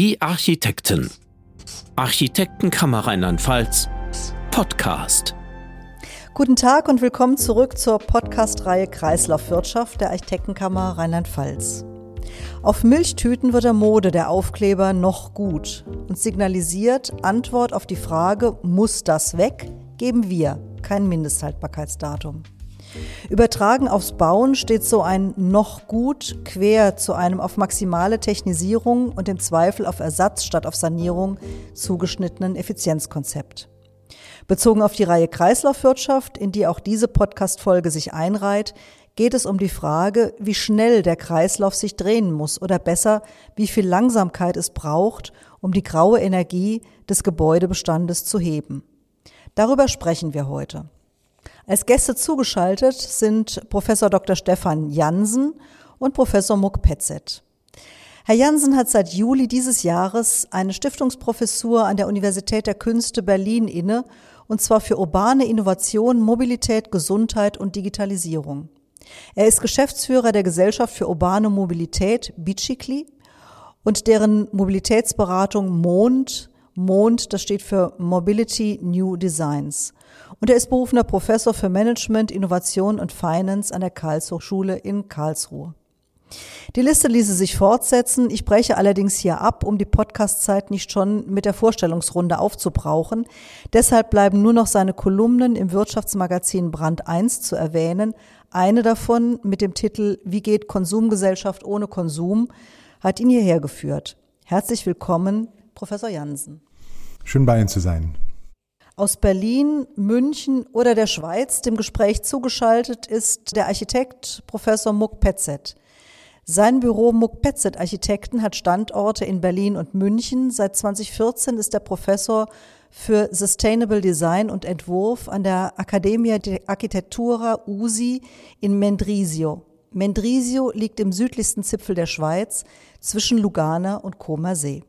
Die Architekten. Architektenkammer Rheinland-Pfalz. Podcast. Guten Tag und willkommen zurück zur Podcast-Reihe Kreislaufwirtschaft der Architektenkammer Rheinland-Pfalz. Auf Milchtüten wird der Mode der Aufkleber noch gut und signalisiert Antwort auf die Frage, muss das weg? Geben wir kein Mindesthaltbarkeitsdatum. Übertragen aufs Bauen steht so ein noch gut quer zu einem auf maximale Technisierung und im Zweifel auf Ersatz statt auf Sanierung zugeschnittenen Effizienzkonzept. Bezogen auf die Reihe Kreislaufwirtschaft, in die auch diese Podcast-Folge sich einreiht, geht es um die Frage, wie schnell der Kreislauf sich drehen muss oder besser, wie viel Langsamkeit es braucht, um die graue Energie des Gebäudebestandes zu heben. Darüber sprechen wir heute. Als Gäste zugeschaltet sind Professor Dr. Stefan Jansen und Professor Muck Petzet. Herr Jansen hat seit Juli dieses Jahres eine Stiftungsprofessur an der Universität der Künste Berlin inne, und zwar für urbane Innovation, Mobilität, Gesundheit und Digitalisierung. Er ist Geschäftsführer der Gesellschaft für urbane Mobilität, Bicicli, und deren Mobilitätsberatung Mond. Mond, das steht für Mobility New Designs und er ist berufener Professor für Management, Innovation und Finance an der Karlshochschule in Karlsruhe. Die Liste ließe sich fortsetzen. Ich breche allerdings hier ab, um die Podcastzeit nicht schon mit der Vorstellungsrunde aufzubrauchen. Deshalb bleiben nur noch seine Kolumnen im Wirtschaftsmagazin Brand 1 zu erwähnen. Eine davon mit dem Titel Wie geht Konsumgesellschaft ohne Konsum hat ihn hierher geführt. Herzlich willkommen, Professor Jansen. Schön bei Ihnen zu sein aus Berlin, München oder der Schweiz. Dem Gespräch zugeschaltet ist der Architekt Professor Muck Petzet. Sein Büro Muck Petzet Architekten hat Standorte in Berlin und München. Seit 2014 ist er Professor für Sustainable Design und Entwurf an der Accademia di Architettura USI in Mendrisio. Mendrisio liegt im südlichsten Zipfel der Schweiz zwischen Lugana und Comer See.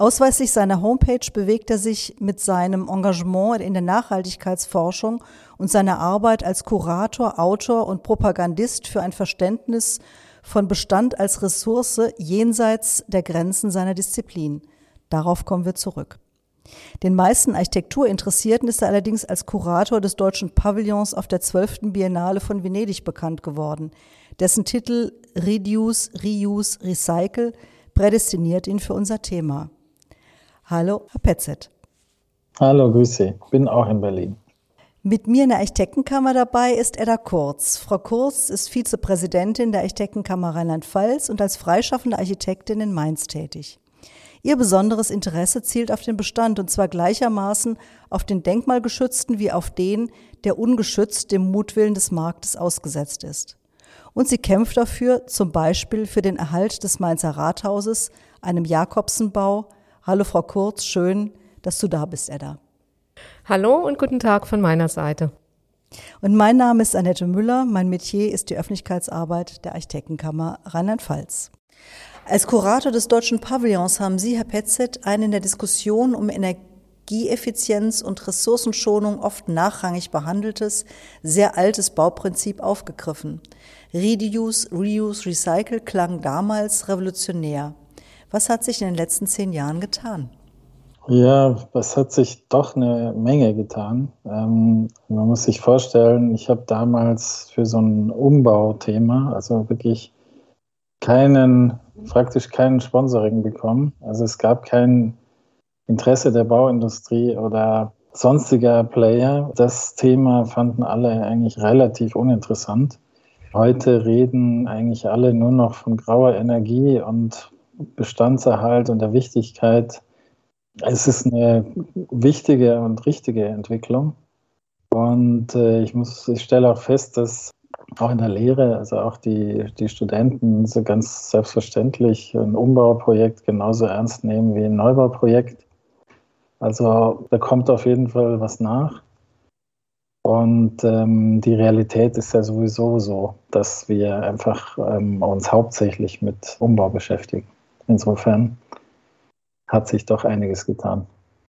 Ausweislich seiner Homepage bewegt er sich mit seinem Engagement in der Nachhaltigkeitsforschung und seiner Arbeit als Kurator, Autor und Propagandist für ein Verständnis von Bestand als Ressource jenseits der Grenzen seiner Disziplin. Darauf kommen wir zurück. Den meisten Architekturinteressierten ist er allerdings als Kurator des deutschen Pavillons auf der 12. Biennale von Venedig bekannt geworden. Dessen Titel Reduce, Reuse, Recycle prädestiniert ihn für unser Thema. Hallo, Herr Petzet. Hallo, grüße. Bin auch in Berlin. Mit mir in der Architektenkammer dabei ist Edda Kurz. Frau Kurz ist Vizepräsidentin der Architektenkammer Rheinland-Pfalz und als freischaffende Architektin in Mainz tätig. Ihr besonderes Interesse zielt auf den Bestand und zwar gleichermaßen auf den denkmalgeschützten wie auf den, der ungeschützt dem Mutwillen des Marktes ausgesetzt ist. Und sie kämpft dafür, zum Beispiel für den Erhalt des Mainzer Rathauses, einem Jakobsenbau, Hallo Frau Kurz, schön, dass du da bist, Edda. Hallo und guten Tag von meiner Seite. Und mein Name ist Annette Müller. Mein Metier ist die Öffentlichkeitsarbeit der Architektenkammer Rheinland-Pfalz. Als Kurator des deutschen Pavillons haben Sie, Herr Petzet, ein in der Diskussion um Energieeffizienz und Ressourcenschonung oft nachrangig behandeltes, sehr altes Bauprinzip aufgegriffen. Reduce, Reuse, Recycle klang damals revolutionär. Was hat sich in den letzten zehn Jahren getan? Ja, es hat sich doch eine Menge getan. Ähm, man muss sich vorstellen, ich habe damals für so ein Umbauthema, also wirklich keinen, praktisch keinen Sponsoring bekommen. Also es gab kein Interesse der Bauindustrie oder sonstiger Player. Das Thema fanden alle eigentlich relativ uninteressant. Heute reden eigentlich alle nur noch von grauer Energie und Bestandserhalt und der Wichtigkeit. Es ist eine wichtige und richtige Entwicklung. Und äh, ich muss, ich stelle auch fest, dass auch in der Lehre, also auch die, die Studenten so ganz selbstverständlich ein Umbauprojekt genauso ernst nehmen wie ein Neubauprojekt. Also da kommt auf jeden Fall was nach. Und ähm, die Realität ist ja sowieso so, dass wir einfach ähm, uns hauptsächlich mit Umbau beschäftigen. Insofern hat sich doch einiges getan.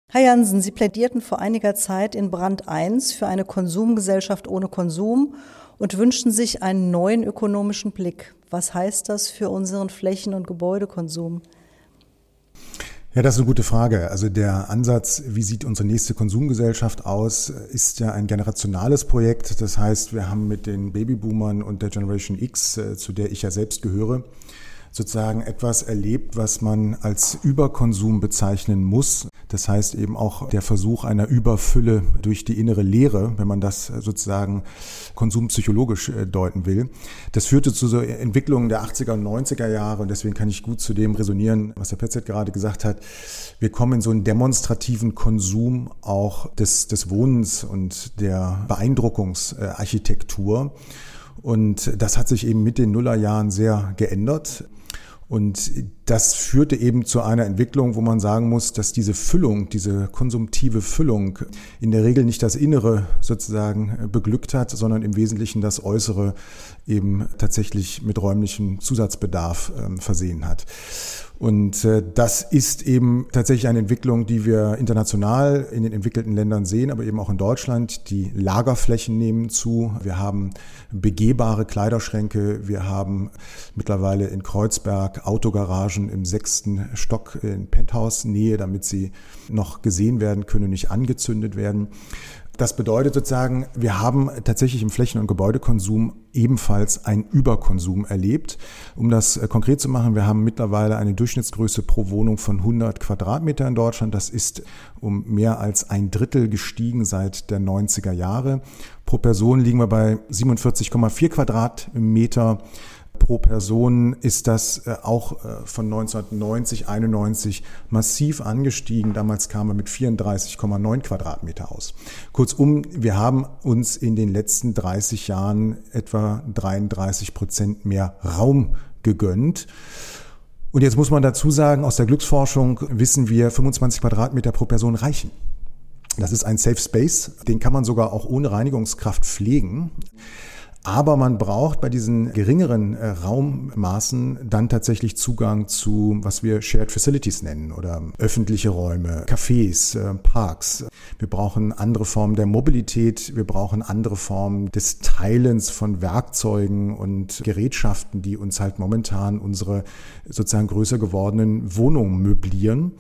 Herr Jansen, Sie plädierten vor einiger Zeit in Brand 1 für eine Konsumgesellschaft ohne Konsum und wünschten sich einen neuen ökonomischen Blick. Was heißt das für unseren Flächen- und Gebäudekonsum? Ja, das ist eine gute Frage. Also der Ansatz, wie sieht unsere nächste Konsumgesellschaft aus, ist ja ein generationales Projekt. Das heißt, wir haben mit den Babyboomern und der Generation X, äh, zu der ich ja selbst gehöre, sozusagen etwas erlebt, was man als Überkonsum bezeichnen muss. Das heißt eben auch der Versuch einer Überfülle durch die innere Leere, wenn man das sozusagen konsumpsychologisch äh, deuten will. Das führte zu so Entwicklungen der 80er und 90er Jahre und deswegen kann ich gut zu dem resonieren, was der Petzet gerade gesagt hat. Wir kommen in so einen demonstrativen Konsum auch des, des Wohnens und der Beeindruckungsarchitektur. Und das hat sich eben mit den Nullerjahren sehr geändert. Und das führte eben zu einer Entwicklung, wo man sagen muss, dass diese Füllung, diese konsumtive Füllung in der Regel nicht das Innere sozusagen beglückt hat, sondern im Wesentlichen das Äußere eben tatsächlich mit räumlichem Zusatzbedarf äh, versehen hat. Und äh, das ist eben tatsächlich eine Entwicklung, die wir international in den entwickelten Ländern sehen, aber eben auch in Deutschland. Die Lagerflächen nehmen zu. Wir haben begehbare Kleiderschränke. Wir haben mittlerweile in Kreuzberg Autogaragen im sechsten Stock in Penthouse-Nähe, damit sie noch gesehen werden können, nicht angezündet werden. Das bedeutet sozusagen, wir haben tatsächlich im Flächen- und Gebäudekonsum ebenfalls einen Überkonsum erlebt. Um das äh, konkret zu machen, wir haben mittlerweile eine Durchschnittsgröße pro Wohnung von 100 Quadratmeter in Deutschland. Das ist um mehr als ein Drittel gestiegen seit der 90er Jahre. Pro Person liegen wir bei 47,4 Quadratmeter pro Person ist das äh, auch äh, von 1990, 91 massiv angestiegen. Damals kamen wir mit 34,9 Quadratmeter aus. Kurzum, wir haben uns in den letzten 30 Jahren etwa 33 Prozent mehr Raum gegönnt. Und jetzt muss man dazu sagen, aus der Glücksforschung wissen wir, 25 Quadratmeter pro Person reichen. Das ist ein Safe Space, den kann man sogar auch ohne Reinigungskraft pflegen. Aber man braucht bei diesen geringeren äh, Raummaßen dann tatsächlich Zugang zu, was wir Shared Facilities nennen oder öffentliche Räume, Cafés, äh, Parks. Wir brauchen andere Formen der Mobilität. Wir brauchen andere Formen des Teilens von Werkzeugen und Gerätschaften, die uns halt momentan unsere sozusagen größer gewordenen Wohnungen möblieren.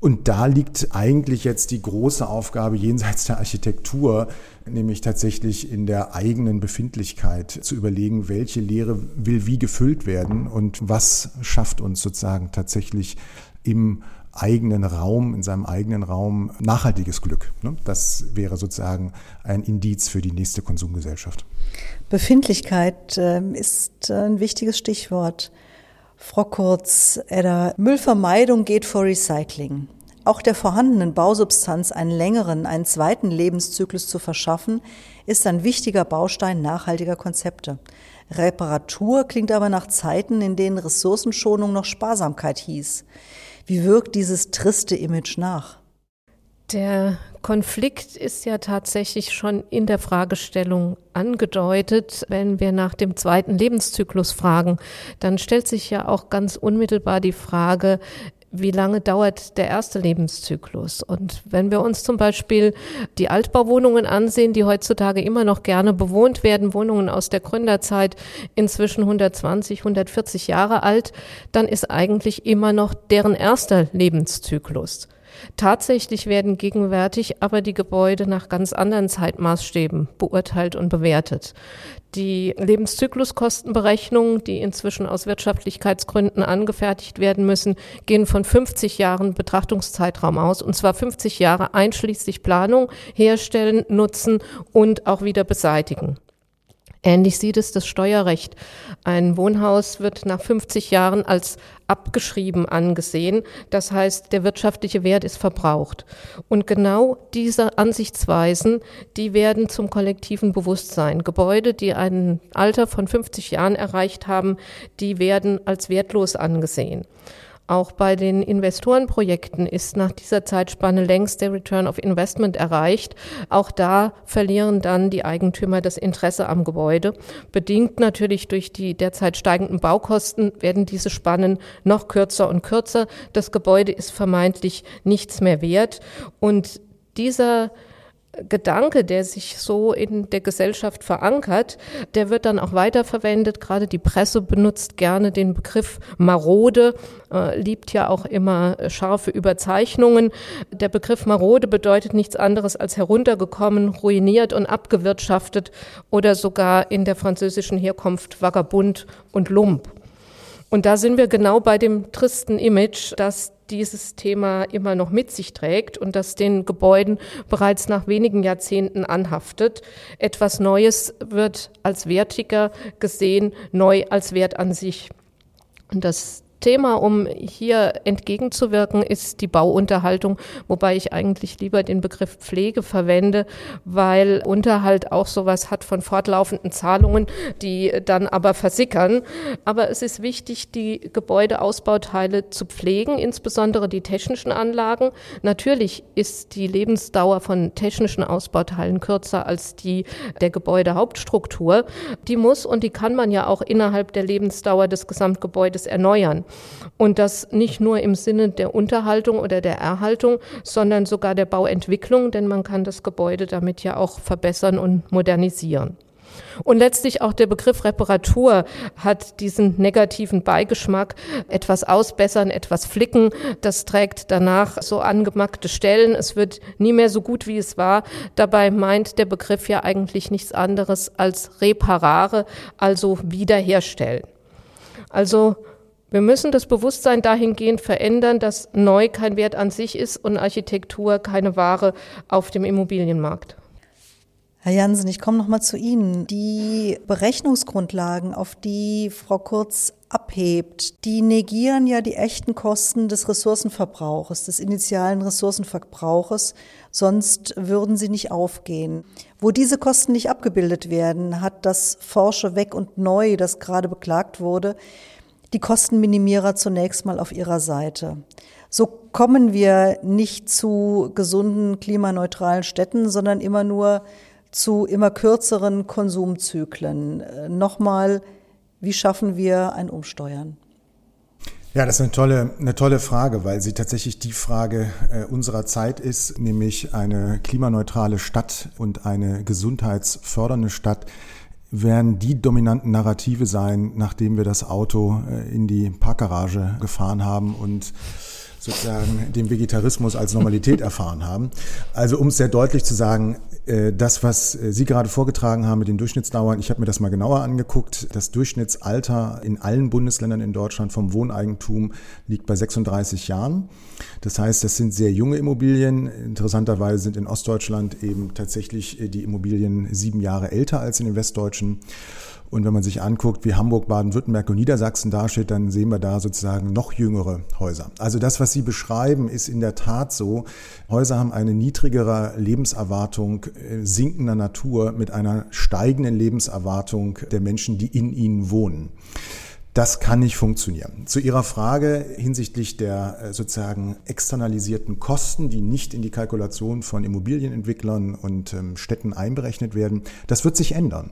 Und da liegt eigentlich jetzt die große Aufgabe jenseits der Architektur, nämlich tatsächlich in der eigenen Befindlichkeit zu überlegen, welche Lehre will wie gefüllt werden und was schafft uns sozusagen tatsächlich im eigenen Raum, in seinem eigenen Raum nachhaltiges Glück. Ne? Das wäre sozusagen ein Indiz für die nächste Konsumgesellschaft. Befindlichkeit ähm, ist ein wichtiges Stichwort. Frau Kurz, Edda, Müllvermeidung geht vor Recycling. Auch der vorhandenen Bausubstanz einen längeren, einen zweiten Lebenszyklus zu verschaffen, ist ein wichtiger Baustein nachhaltiger Konzepte. Reparatur klingt aber nach Zeiten, in denen Ressourcenschonung noch Sparsamkeit hieß. Wie wirkt dieses triste Image nach? Der Konflikt ist ja tatsächlich schon in der Fragestellung angedeutet. Wenn wir nach dem zweiten Lebenszyklus fragen, dann stellt sich ja auch ganz unmittelbar die Frage, wie lange dauert der erste Lebenszyklus? Und wenn wir uns zum Beispiel die Altbauwohnungen ansehen, die heutzutage immer noch gerne bewohnt werden, Wohnungen aus der Gründerzeit, inzwischen 120, 140 Jahre alt, dann ist eigentlich immer noch deren erster Lebenszyklus. Tatsächlich werden gegenwärtig aber die Gebäude nach ganz anderen Zeitmaßstäben beurteilt und bewertet. Die Lebenszykluskostenberechnungen, die inzwischen aus Wirtschaftlichkeitsgründen angefertigt werden müssen, gehen von 50 Jahren Betrachtungszeitraum aus, und zwar 50 Jahre einschließlich Planung, Herstellen, Nutzen und auch wieder beseitigen. Ähnlich sieht es das Steuerrecht. Ein Wohnhaus wird nach 50 Jahren als abgeschrieben angesehen. Das heißt, der wirtschaftliche Wert ist verbraucht. Und genau diese Ansichtsweisen, die werden zum kollektiven Bewusstsein. Gebäude, die ein Alter von 50 Jahren erreicht haben, die werden als wertlos angesehen. Auch bei den Investorenprojekten ist nach dieser Zeitspanne längst der Return of Investment erreicht. Auch da verlieren dann die Eigentümer das Interesse am Gebäude. Bedingt natürlich durch die derzeit steigenden Baukosten werden diese Spannen noch kürzer und kürzer. Das Gebäude ist vermeintlich nichts mehr wert. Und dieser Gedanke, der sich so in der Gesellschaft verankert, der wird dann auch weiterverwendet. Gerade die Presse benutzt gerne den Begriff marode, äh, liebt ja auch immer scharfe Überzeichnungen. Der Begriff marode bedeutet nichts anderes als heruntergekommen, ruiniert und abgewirtschaftet oder sogar in der französischen Herkunft vagabund und lump. Und da sind wir genau bei dem tristen Image, das dieses Thema immer noch mit sich trägt und das den Gebäuden bereits nach wenigen Jahrzehnten anhaftet. Etwas Neues wird als wertiger gesehen, neu als Wert an sich. Und das Thema, um hier entgegenzuwirken, ist die Bauunterhaltung, wobei ich eigentlich lieber den Begriff Pflege verwende, weil Unterhalt auch sowas hat von fortlaufenden Zahlungen, die dann aber versickern. Aber es ist wichtig, die Gebäudeausbauteile zu pflegen, insbesondere die technischen Anlagen. Natürlich ist die Lebensdauer von technischen Ausbauteilen kürzer als die der Gebäudehauptstruktur. Die muss und die kann man ja auch innerhalb der Lebensdauer des Gesamtgebäudes erneuern. Und das nicht nur im Sinne der Unterhaltung oder der Erhaltung, sondern sogar der Bauentwicklung, denn man kann das Gebäude damit ja auch verbessern und modernisieren. Und letztlich auch der Begriff Reparatur hat diesen negativen Beigeschmack. Etwas ausbessern, etwas flicken, das trägt danach so angemackte Stellen. Es wird nie mehr so gut, wie es war. Dabei meint der Begriff ja eigentlich nichts anderes als reparare, also wiederherstellen. Also wir müssen das Bewusstsein dahingehend verändern, dass neu kein Wert an sich ist und Architektur keine Ware auf dem Immobilienmarkt. Herr Jansen, ich komme noch mal zu Ihnen. Die Berechnungsgrundlagen, auf die Frau Kurz abhebt, die negieren ja die echten Kosten des Ressourcenverbrauches, des initialen Ressourcenverbrauches, sonst würden sie nicht aufgehen. Wo diese Kosten nicht abgebildet werden, hat das Forsche weg und neu, das gerade beklagt wurde, die Kostenminimierer zunächst mal auf ihrer Seite. So kommen wir nicht zu gesunden, klimaneutralen Städten, sondern immer nur zu immer kürzeren Konsumzyklen. Äh, nochmal, wie schaffen wir ein Umsteuern? Ja, das ist eine tolle, eine tolle Frage, weil sie tatsächlich die Frage äh, unserer Zeit ist, nämlich eine klimaneutrale Stadt und eine gesundheitsfördernde Stadt werden die dominanten Narrative sein, nachdem wir das Auto äh, in die Parkgarage gefahren haben und sozusagen den Vegetarismus als Normalität erfahren haben. Also um es sehr deutlich zu sagen, äh, das, was äh, Sie gerade vorgetragen haben mit den Durchschnittsdauern, ich habe mir das mal genauer angeguckt. Das Durchschnittsalter in allen Bundesländern in Deutschland vom Wohneigentum liegt bei 36 Jahren. Das heißt, das sind sehr junge Immobilien. Interessanterweise sind in Ostdeutschland eben tatsächlich äh, die Immobilien sieben Jahre älter als in den westdeutschen. Und wenn man sich anguckt, wie Hamburg, Baden-Württemberg und Niedersachsen dasteht, dann sehen wir da sozusagen noch jüngere Häuser. Also das, was Sie beschreiben, ist in der Tat so. Häuser haben eine niedrigere Lebenserwartung äh, sinkender Natur mit einer steigenden Lebenserwartung der Menschen, die in ihnen wohnen. Das kann nicht funktionieren. Zu Ihrer Frage hinsichtlich der äh, sozusagen externalisierten Kosten, die nicht in die Kalkulation von Immobilienentwicklern und ähm, Städten einberechnet werden, das wird sich ändern.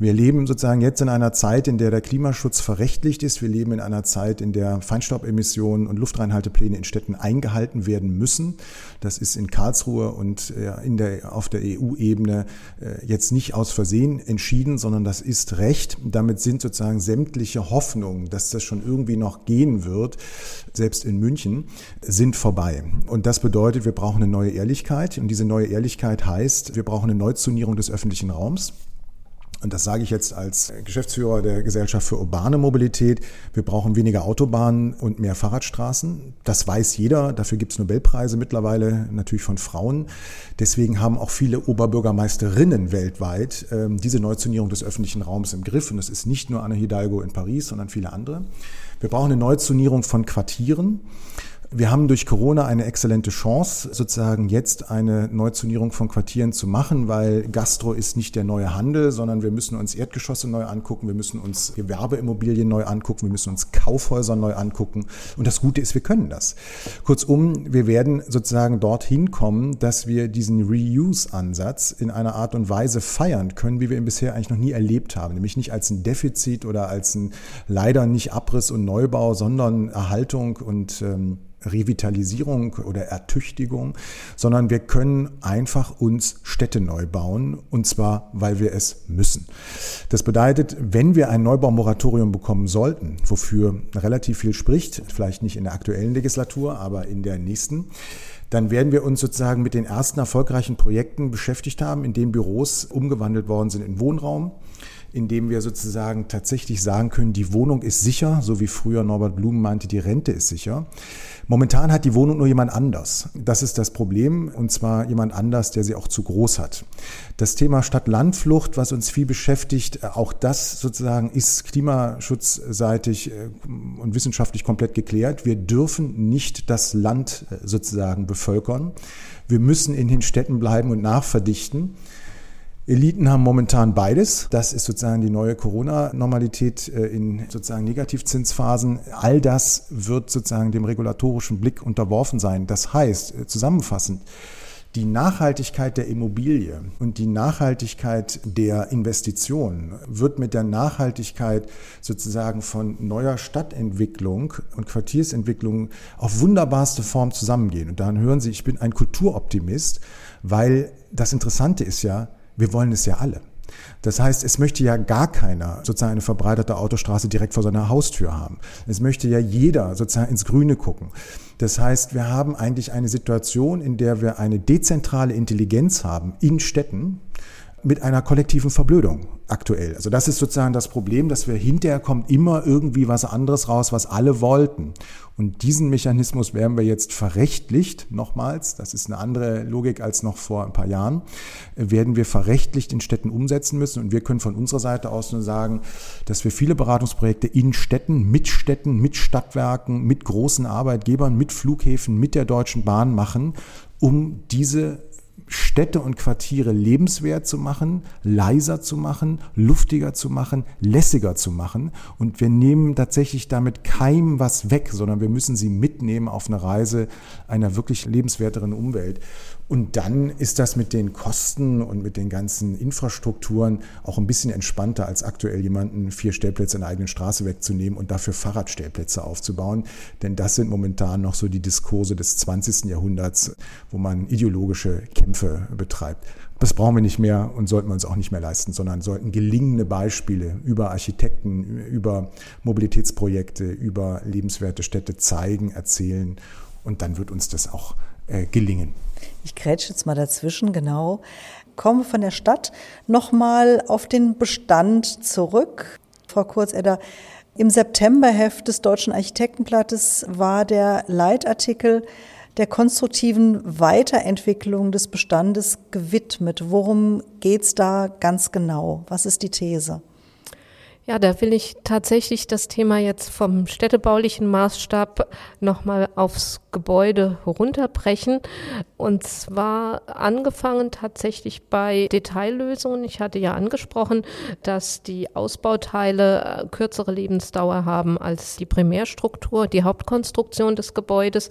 Wir leben sozusagen jetzt in einer Zeit, in der der Klimaschutz verrechtlicht ist. Wir leben in einer Zeit, in der Feinstaubemissionen und Luftreinhaltepläne in Städten eingehalten werden müssen. Das ist in Karlsruhe und in der, auf der EU-Ebene äh, jetzt nicht aus Versehen entschieden, sondern das ist Recht. Damit sind sozusagen sämtliche Hoffnungen, dass das schon irgendwie noch gehen wird, selbst in München, sind vorbei. Und das bedeutet, wir brauchen eine neue Ehrlichkeit. Und diese neue Ehrlichkeit heißt, wir brauchen eine Neuzonierung des öffentlichen Raums. Und das sage ich jetzt als Geschäftsführer der Gesellschaft für urbane Mobilität. Wir brauchen weniger Autobahnen und mehr Fahrradstraßen. Das weiß jeder. Dafür gibt es Nobelpreise mittlerweile, natürlich von Frauen. Deswegen haben auch viele Oberbürgermeisterinnen weltweit äh, diese Neuzonierung des öffentlichen Raums im Griff. Und das ist nicht nur Anne Hidalgo in Paris, sondern viele andere. Wir brauchen eine Neuzonierung von Quartieren. Wir haben durch Corona eine exzellente Chance, sozusagen jetzt eine Neuzonierung von Quartieren zu machen, weil Gastro ist nicht der neue Handel, sondern wir müssen uns Erdgeschosse neu angucken, wir müssen uns Gewerbeimmobilien neu angucken, wir müssen uns Kaufhäuser neu angucken. Und das Gute ist, wir können das. Kurzum, wir werden sozusagen dorthin kommen, dass wir diesen Reuse-Ansatz in einer Art und Weise feiern können, wie wir ihn bisher eigentlich noch nie erlebt haben. Nämlich nicht als ein Defizit oder als ein leider nicht Abriss und Neubau, sondern Erhaltung und ähm, Revitalisierung oder Ertüchtigung, sondern wir können einfach uns Städte neu bauen und zwar, weil wir es müssen. Das bedeutet, wenn wir ein Neubaumoratorium bekommen sollten, wofür relativ viel spricht, vielleicht nicht in der aktuellen Legislatur, aber in der nächsten, dann werden wir uns sozusagen mit den ersten erfolgreichen Projekten beschäftigt haben, in denen Büros umgewandelt worden sind in Wohnraum indem wir sozusagen tatsächlich sagen können, die Wohnung ist sicher, so wie früher Norbert Blum meinte, die Rente ist sicher. Momentan hat die Wohnung nur jemand anders. Das ist das Problem, und zwar jemand anders, der sie auch zu groß hat. Das Thema Stadt-Land-Flucht, was uns viel beschäftigt, auch das sozusagen ist klimaschutzseitig äh, und wissenschaftlich komplett geklärt. Wir dürfen nicht das Land äh, sozusagen bevölkern. Wir müssen in den Städten bleiben und nachverdichten. Eliten haben momentan beides. Das ist sozusagen die neue Corona-Normalität äh, in sozusagen Negativzinsphasen. All das wird sozusagen dem regulatorischen Blick unterworfen sein. Das heißt, äh, zusammenfassend, die Nachhaltigkeit der Immobilie und die Nachhaltigkeit der Investitionen wird mit der Nachhaltigkeit sozusagen von neuer Stadtentwicklung und Quartiersentwicklung auf wunderbarste Form zusammengehen. Und dann hören Sie, ich bin ein Kulturoptimist, weil das Interessante ist ja, wir wollen es ja alle. Das heißt, es möchte ja gar keiner sozusagen eine verbreiterte Autostraße direkt vor seiner Haustür haben. Es möchte ja jeder sozusagen ins Grüne gucken. Das heißt, wir haben eigentlich eine Situation, in der wir eine dezentrale Intelligenz haben in Städten, mit einer kollektiven Verblödung aktuell. Also das ist sozusagen das Problem, dass wir hinterher kommt immer irgendwie was anderes raus, was alle wollten. Und diesen Mechanismus werden wir jetzt verrechtlicht, nochmals, das ist eine andere Logik als noch vor ein paar Jahren, werden wir verrechtlicht in Städten umsetzen müssen. Und wir können von unserer Seite aus nur sagen, dass wir viele Beratungsprojekte in Städten, mit Städten, mit Stadtwerken, mit großen Arbeitgebern, mit Flughäfen, mit der Deutschen Bahn machen, um diese Städte und Quartiere lebenswert zu machen, leiser zu machen, luftiger zu machen, lässiger zu machen. Und wir nehmen tatsächlich damit keinem was weg, sondern wir müssen sie mitnehmen auf eine Reise einer wirklich lebenswerteren Umwelt. Und dann ist das mit den Kosten und mit den ganzen Infrastrukturen auch ein bisschen entspannter, als aktuell jemanden vier Stellplätze in der eigenen Straße wegzunehmen und dafür Fahrradstellplätze aufzubauen. Denn das sind momentan noch so die Diskurse des 20. Jahrhunderts, wo man ideologische Kämpfe betreibt. Das brauchen wir nicht mehr und sollten wir uns auch nicht mehr leisten, sondern sollten gelingende Beispiele über Architekten, über Mobilitätsprojekte, über lebenswerte Städte zeigen, erzählen. Und dann wird uns das auch äh, gelingen. Ich grätsche jetzt mal dazwischen, genau. Komme von der Stadt nochmal auf den Bestand zurück. Frau Kurzedder, im Septemberheft des Deutschen Architektenblattes war der Leitartikel der konstruktiven Weiterentwicklung des Bestandes gewidmet. Worum geht es da ganz genau? Was ist die These? Ja, da will ich tatsächlich das Thema jetzt vom städtebaulichen Maßstab nochmal aufs Gebäude herunterbrechen. Und zwar angefangen tatsächlich bei Detaillösungen. Ich hatte ja angesprochen, dass die Ausbauteile äh, kürzere Lebensdauer haben als die Primärstruktur, die Hauptkonstruktion des Gebäudes.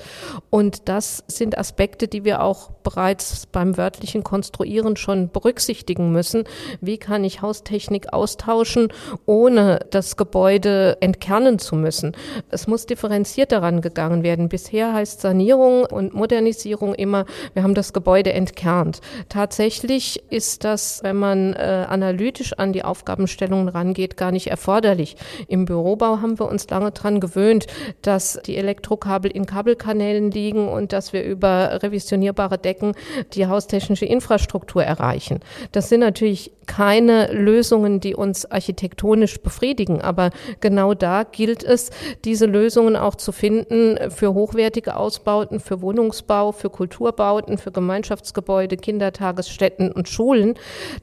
Und das sind Aspekte, die wir auch bereits beim wörtlichen Konstruieren schon berücksichtigen müssen. Wie kann ich Haustechnik austauschen, ohne das Gebäude entkernen zu müssen? Es muss differenziert daran gegangen werden. Bisher heißt Sanierung und Modernisierung immer, wir haben das Gebäude entkernt. Tatsächlich ist das, wenn man äh, analytisch an die Aufgabenstellungen rangeht, gar nicht erforderlich. Im Bürobau haben wir uns lange daran gewöhnt, dass die Elektrokabel in Kabelkanälen liegen und dass wir über revisionierbare Decken die haustechnische Infrastruktur erreichen. Das sind natürlich keine Lösungen, die uns architektonisch befriedigen. Aber genau da gilt es, diese Lösungen auch zu finden für hochwertige Ausbauten, für Wohnungsbau, für Kulturbauten, für Gemeinschaftsgebäude, Kindertagesstätten und Schulen,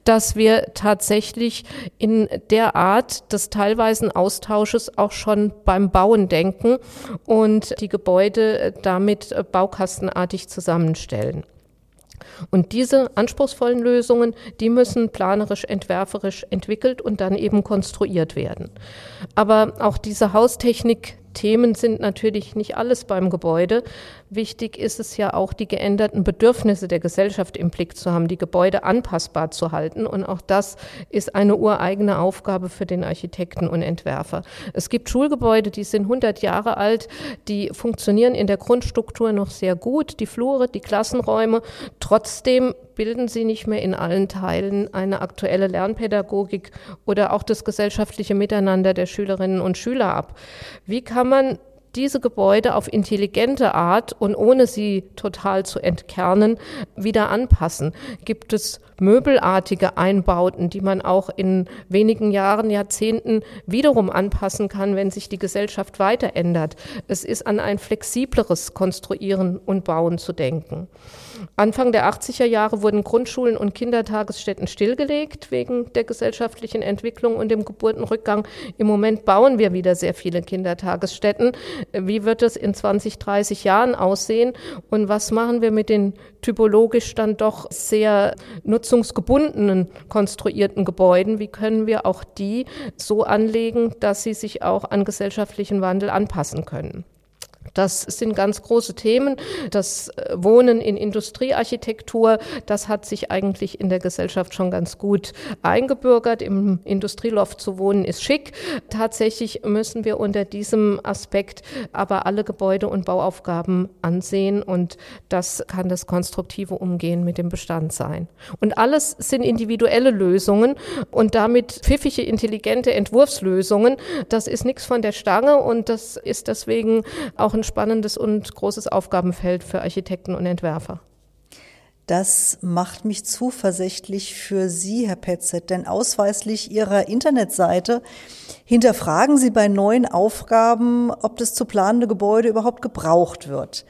dass wir tatsächlich in der Art des teilweisen Austausches auch schon beim Bauen denken und die Gebäude damit baukastenartig zusammenstellen. Und diese anspruchsvollen Lösungen, die müssen planerisch, entwerferisch entwickelt und dann eben konstruiert werden. Aber auch diese Haustechnik Themen sind natürlich nicht alles beim Gebäude. Wichtig ist es ja auch, die geänderten Bedürfnisse der Gesellschaft im Blick zu haben, die Gebäude anpassbar zu halten. Und auch das ist eine ureigene Aufgabe für den Architekten und Entwerfer. Es gibt Schulgebäude, die sind 100 Jahre alt, die funktionieren in der Grundstruktur noch sehr gut, die Flure, die Klassenräume. Trotzdem bilden sie nicht mehr in allen Teilen eine aktuelle Lernpädagogik oder auch das gesellschaftliche Miteinander der Schülerinnen und Schüler ab. Wie kann man diese Gebäude auf intelligente Art und ohne sie total zu entkernen, wieder anpassen? Gibt es möbelartige Einbauten, die man auch in wenigen Jahren, Jahrzehnten wiederum anpassen kann, wenn sich die Gesellschaft weiter ändert? Es ist an ein flexibleres Konstruieren und Bauen zu denken. Anfang der 80er Jahre wurden Grundschulen und Kindertagesstätten stillgelegt wegen der gesellschaftlichen Entwicklung und dem Geburtenrückgang. Im Moment bauen wir wieder sehr viele Kindertagesstätten. Wie wird es in 20, 30 Jahren aussehen? Und was machen wir mit den typologisch dann doch sehr nutzungsgebundenen konstruierten Gebäuden? Wie können wir auch die so anlegen, dass sie sich auch an gesellschaftlichen Wandel anpassen können? Das sind ganz große Themen. Das äh, Wohnen in Industriearchitektur, das hat sich eigentlich in der Gesellschaft schon ganz gut eingebürgert. Im Industrieloft zu wohnen ist schick. Tatsächlich müssen wir unter diesem Aspekt aber alle Gebäude und Bauaufgaben ansehen und das kann das konstruktive Umgehen mit dem Bestand sein. Und alles sind individuelle Lösungen und damit pfiffige, intelligente Entwurfslösungen. Das ist nichts von der Stange und das ist deswegen auch ein spannendes und großes Aufgabenfeld für Architekten und Entwerfer. Das macht mich zuversichtlich für Sie, Herr Petzet, denn ausweislich Ihrer Internetseite hinterfragen Sie bei neuen Aufgaben, ob das zu planende Gebäude überhaupt gebraucht wird.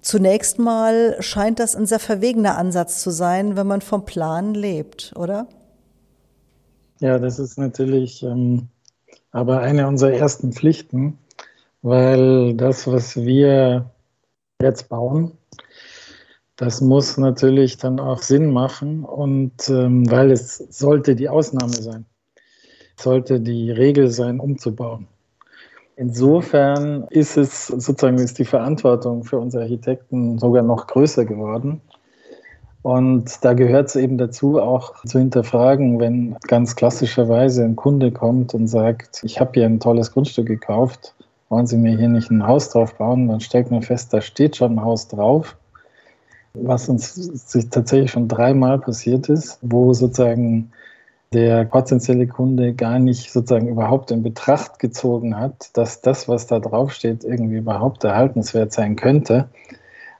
Zunächst mal scheint das ein sehr verwegener Ansatz zu sein, wenn man vom Planen lebt, oder? Ja, das ist natürlich ähm, aber eine unserer ersten Pflichten, weil das, was wir jetzt bauen, das muss natürlich dann auch Sinn machen und ähm, weil es sollte die Ausnahme sein, sollte die Regel sein, umzubauen. Insofern ist es sozusagen ist die Verantwortung für unsere Architekten sogar noch größer geworden. Und da gehört es eben dazu, auch zu hinterfragen, wenn ganz klassischerweise ein Kunde kommt und sagt, ich habe hier ein tolles Grundstück gekauft, wollen Sie mir hier nicht ein Haus drauf bauen? Dann stellt man fest, da steht schon ein Haus drauf, was uns tatsächlich schon dreimal passiert ist, wo sozusagen der potenzielle Kunde gar nicht sozusagen überhaupt in Betracht gezogen hat, dass das, was da draufsteht, irgendwie überhaupt erhaltenswert sein könnte.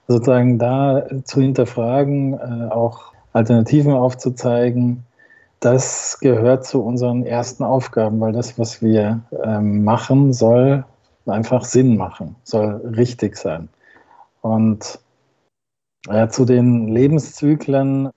Sozusagen da zu hinterfragen, äh, auch Alternativen aufzuzeigen, das gehört zu unseren ersten Aufgaben, weil das, was wir ähm, machen, soll einfach Sinn machen, soll richtig sein. Und ja, zu den Lebenszyklen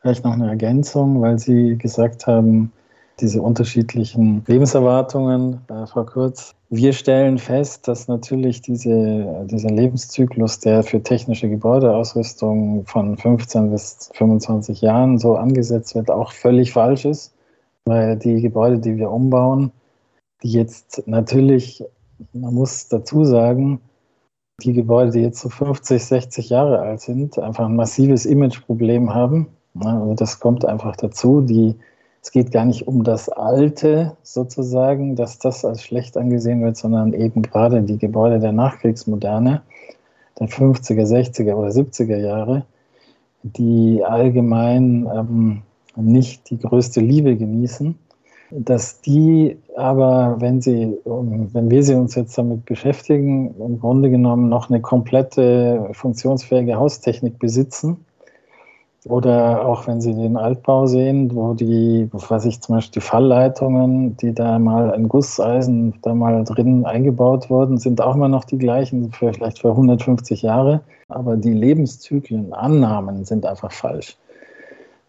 vielleicht noch eine Ergänzung, weil Sie gesagt haben, diese unterschiedlichen Lebenserwartungen, äh, Frau Kurz. Wir stellen fest, dass natürlich diese, dieser Lebenszyklus, der für technische Gebäudeausrüstung von 15 bis 25 Jahren so angesetzt wird, auch völlig falsch ist, weil die Gebäude, die wir umbauen, die jetzt natürlich man muss dazu sagen, die Gebäude, die jetzt so 50, 60 Jahre alt sind, einfach ein massives Imageproblem haben. Also das kommt einfach dazu. Die, es geht gar nicht um das Alte sozusagen, dass das als schlecht angesehen wird, sondern eben gerade die Gebäude der Nachkriegsmoderne, der 50er, 60er oder 70er Jahre, die allgemein ähm, nicht die größte Liebe genießen dass die aber, wenn sie, wenn wir sie uns jetzt damit beschäftigen, im Grunde genommen noch eine komplette funktionsfähige Haustechnik besitzen. Oder auch wenn Sie den Altbau sehen, wo die, was ich zum Beispiel die Fallleitungen, die da mal in Gusseisen da mal drin eingebaut wurden, sind auch immer noch die gleichen, für, vielleicht für 150 Jahre. Aber die Lebenszyklen, Annahmen sind einfach falsch.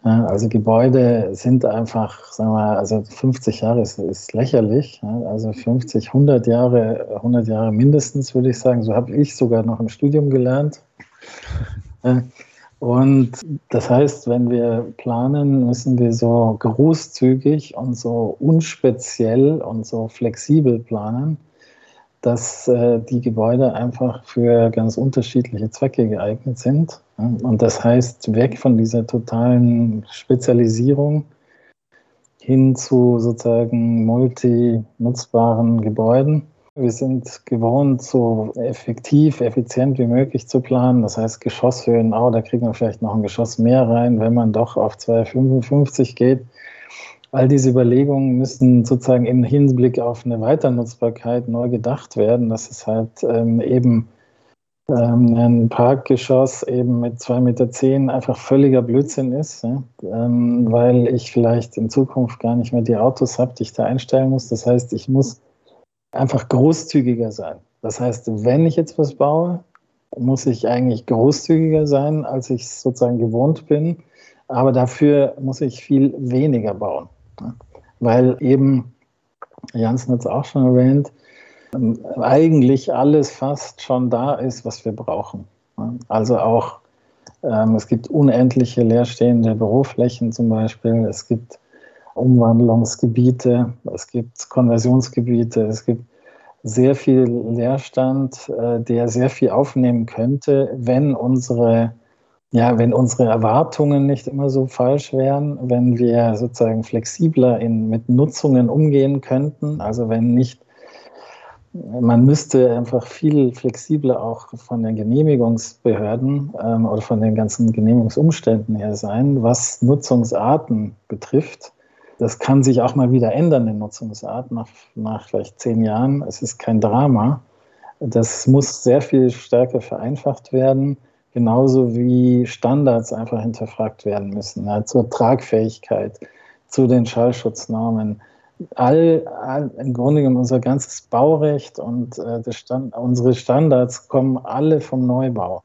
Also Gebäude sind einfach, sagen wir mal, also 50 Jahre ist, ist lächerlich. Also 50, 100 Jahre, 100 Jahre mindestens, würde ich sagen. So habe ich sogar noch im Studium gelernt. Und das heißt, wenn wir planen, müssen wir so großzügig und so unspeziell und so flexibel planen, dass äh, die Gebäude einfach für ganz unterschiedliche Zwecke geeignet sind. Und das heißt, weg von dieser totalen Spezialisierung hin zu sozusagen multi-nutzbaren Gebäuden. Wir sind gewohnt, so effektiv, effizient wie möglich zu planen. Das heißt, Geschosshöhen, oh, da kriegt man vielleicht noch ein Geschoss mehr rein, wenn man doch auf 2,55 geht. All diese Überlegungen müssen sozusagen im Hinblick auf eine Weiternutzbarkeit neu gedacht werden. Das ist halt ähm, eben ähm, ein Parkgeschoss eben mit 2,10 Meter zehn einfach völliger Blödsinn ist, ja? ähm, weil ich vielleicht in Zukunft gar nicht mehr die Autos habe, die ich da einstellen muss. Das heißt, ich muss einfach großzügiger sein. Das heißt, wenn ich jetzt was baue, muss ich eigentlich großzügiger sein, als ich sozusagen gewohnt bin. Aber dafür muss ich viel weniger bauen. Weil eben, Janssen hat es auch schon erwähnt, eigentlich alles fast schon da ist, was wir brauchen. Also auch, ähm, es gibt unendliche leerstehende Büroflächen zum Beispiel, es gibt Umwandlungsgebiete, es gibt Konversionsgebiete, es gibt sehr viel Leerstand, äh, der sehr viel aufnehmen könnte, wenn unsere, ja, wenn unsere Erwartungen nicht immer so falsch wären, wenn wir sozusagen flexibler in, mit Nutzungen umgehen könnten, also wenn nicht man müsste einfach viel flexibler auch von den Genehmigungsbehörden ähm, oder von den ganzen Genehmigungsumständen her sein, was Nutzungsarten betrifft. Das kann sich auch mal wieder ändern, in Nutzungsart, nach, nach vielleicht zehn Jahren. Es ist kein Drama. Das muss sehr viel stärker vereinfacht werden, genauso wie Standards einfach hinterfragt werden müssen, ja, zur Tragfähigkeit, zu den Schallschutznormen all, all, im Grunde genommen unser ganzes Baurecht und äh, Stand, unsere Standards kommen alle vom Neubau.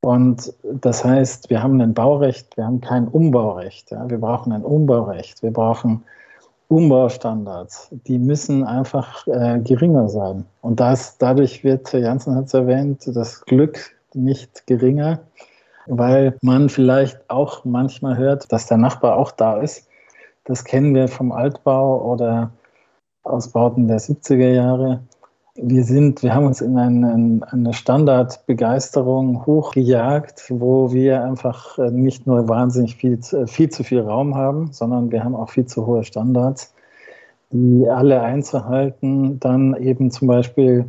Und das heißt, wir haben ein Baurecht, wir haben kein Umbaurecht. Ja? Wir brauchen ein Umbaurecht, wir brauchen Umbaustandards. Die müssen einfach äh, geringer sein. Und das, dadurch wird, Janssen hat es erwähnt, das Glück nicht geringer, weil man vielleicht auch manchmal hört, dass der Nachbar auch da ist das kennen wir vom Altbau oder aus Bauten der 70er Jahre. Wir sind, wir haben uns in eine, eine Standardbegeisterung hochgejagt, wo wir einfach nicht nur wahnsinnig viel, viel zu viel Raum haben, sondern wir haben auch viel zu hohe Standards, die alle einzuhalten, dann eben zum Beispiel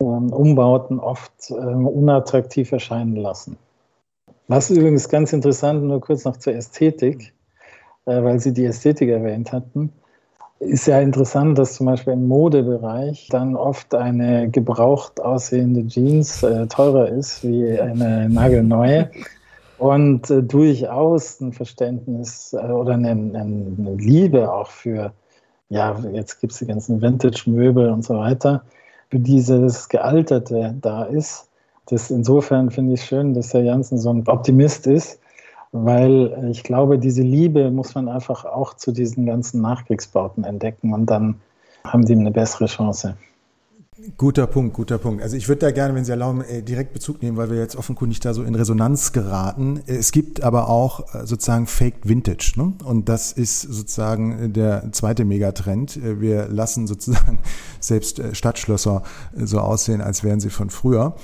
ähm, Umbauten oft ähm, unattraktiv erscheinen lassen. Was übrigens ganz interessant, nur kurz noch zur Ästhetik. Äh, weil Sie die Ästhetik erwähnt hatten. Ist ja interessant, dass zum Beispiel im Modebereich dann oft eine gebraucht aussehende Jeans äh, teurer ist wie eine nagelneue und äh, durchaus ein Verständnis oder eine, eine, Liebe auch für, ja, jetzt gibt es die ganzen Vintage-Möbel und so weiter, für dieses Gealterte da ist. Das insofern finde ich schön, dass Herr Janssen so ein Optimist ist weil ich glaube, diese Liebe muss man einfach auch zu diesen ganzen Nachkriegsbauten entdecken und dann haben die eine bessere Chance. Guter Punkt, guter Punkt. Also ich würde da gerne, wenn Sie erlauben, äh, direkt Bezug nehmen, weil wir jetzt offenkundig da so in Resonanz geraten. Es gibt aber auch äh, sozusagen Fake Vintage. Ne? Und das ist sozusagen der zweite Megatrend. Äh, wir lassen sozusagen selbst Stadtschlösser so aussehen, als wären sie von früher.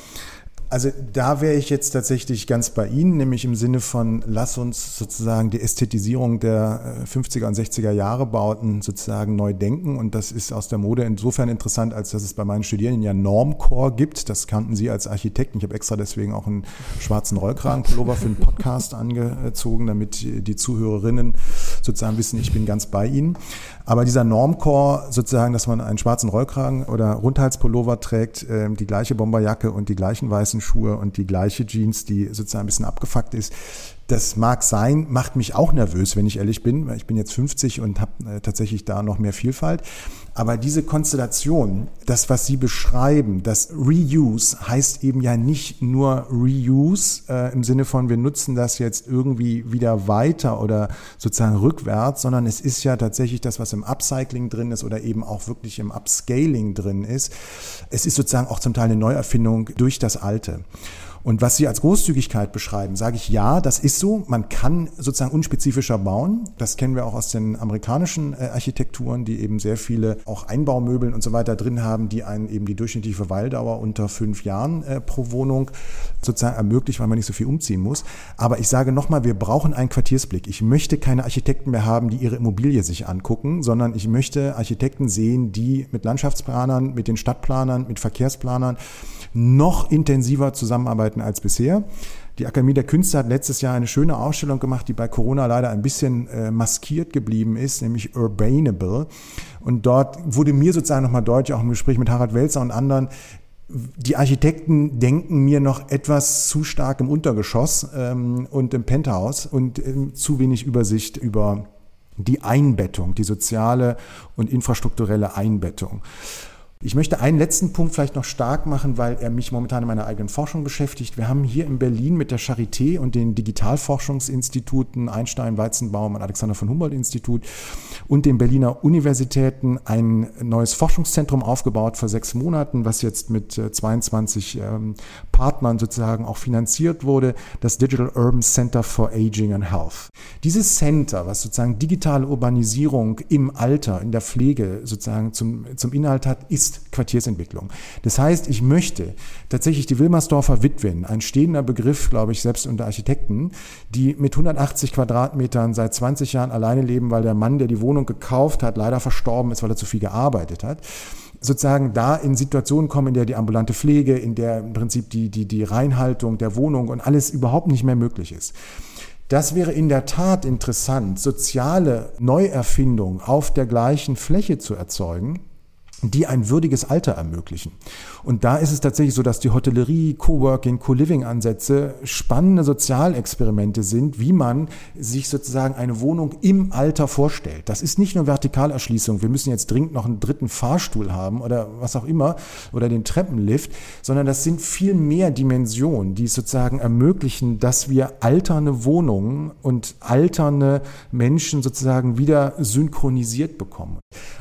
Also da wäre ich jetzt tatsächlich ganz bei Ihnen, nämlich im Sinne von, lass uns sozusagen die Ästhetisierung der 50er äh, und 60er Jahre Bauten sozusagen neu denken. Und das ist aus der Mode insofern interessant, als dass es bei meinen Studierenden ja Normcore gibt. Das kannten Sie als Architekten. Ich habe extra deswegen auch einen schwarzen Rollkragenpullover für den Podcast angezogen, damit die Zuhörerinnen sozusagen wissen, ich bin ganz bei Ihnen. Aber dieser Normcore sozusagen, dass man einen schwarzen Rollkragen oder Rundhalspullover trägt, ähm, die gleiche Bomberjacke und die gleichen weißen Schuhe und die gleiche Jeans, die sozusagen ein bisschen abgefuckt ist. Das mag sein, macht mich auch nervös, wenn ich ehrlich bin, weil ich bin jetzt 50 und habe äh, tatsächlich da noch mehr Vielfalt. Aber diese Konstellation, das, was Sie beschreiben, das Reuse heißt eben ja nicht nur Reuse äh, im Sinne von, wir nutzen das jetzt irgendwie wieder weiter oder sozusagen rückwärts, sondern es ist ja tatsächlich das, was im Upcycling drin ist oder eben auch wirklich im Upscaling drin ist. Es ist sozusagen auch zum Teil eine Neuerfindung durch das Alte. Und was Sie als Großzügigkeit beschreiben, sage ich ja, das ist so. Man kann sozusagen unspezifischer bauen. Das kennen wir auch aus den amerikanischen äh, Architekturen, die eben sehr viele auch Einbaumöbeln und so weiter drin haben, die einen eben die durchschnittliche Verweildauer unter fünf Jahren äh, pro Wohnung sozusagen ermöglicht, weil man nicht so viel umziehen muss. Aber ich sage nochmal, wir brauchen einen Quartiersblick. Ich möchte keine Architekten mehr haben, die ihre Immobilie sich angucken, sondern ich möchte Architekten sehen, die mit Landschaftsplanern, mit den Stadtplanern, mit Verkehrsplanern noch intensiver zusammenarbeiten als bisher. Die Akademie der Künste hat letztes Jahr eine schöne Ausstellung gemacht, die bei Corona leider ein bisschen äh, maskiert geblieben ist, nämlich Urbanable. Und dort wurde mir sozusagen nochmal deutlich, auch im Gespräch mit Harald Welzer und anderen, die Architekten denken mir noch etwas zu stark im Untergeschoss ähm, und im Penthouse und ähm, zu wenig Übersicht über die Einbettung, die soziale und infrastrukturelle Einbettung. Ich möchte einen letzten Punkt vielleicht noch stark machen, weil er mich momentan in meiner eigenen Forschung beschäftigt. Wir haben hier in Berlin mit der Charité und den Digitalforschungsinstituten Einstein, Weizenbaum und Alexander von Humboldt Institut und den Berliner Universitäten ein neues Forschungszentrum aufgebaut vor sechs Monaten, was jetzt mit 22 äh, ähm, Partnern sozusagen auch finanziert wurde, das Digital Urban Center for Aging and Health. Dieses Center, was sozusagen digitale Urbanisierung im Alter, in der Pflege sozusagen zum, zum Inhalt hat, ist Quartiersentwicklung. Das heißt, ich möchte tatsächlich die Wilmersdorfer Witwen, ein stehender Begriff, glaube ich, selbst unter Architekten, die mit 180 Quadratmetern seit 20 Jahren alleine leben, weil der Mann, der die Wohnung gekauft hat, leider verstorben ist, weil er zu viel gearbeitet hat sozusagen da in Situationen kommen, in der die ambulante Pflege, in der im Prinzip die, die, die Reinhaltung der Wohnung und alles überhaupt nicht mehr möglich ist. Das wäre in der Tat interessant, soziale Neuerfindung auf der gleichen Fläche zu erzeugen die ein würdiges Alter ermöglichen. Und da ist es tatsächlich so, dass die Hotellerie, Coworking, Co-Living-Ansätze spannende Sozialexperimente sind, wie man sich sozusagen eine Wohnung im Alter vorstellt. Das ist nicht nur Vertikalerschließung, wir müssen jetzt dringend noch einen dritten Fahrstuhl haben oder was auch immer oder den Treppenlift, sondern das sind viel mehr Dimensionen, die sozusagen ermöglichen, dass wir alternde Wohnungen und alternde Menschen sozusagen wieder synchronisiert bekommen.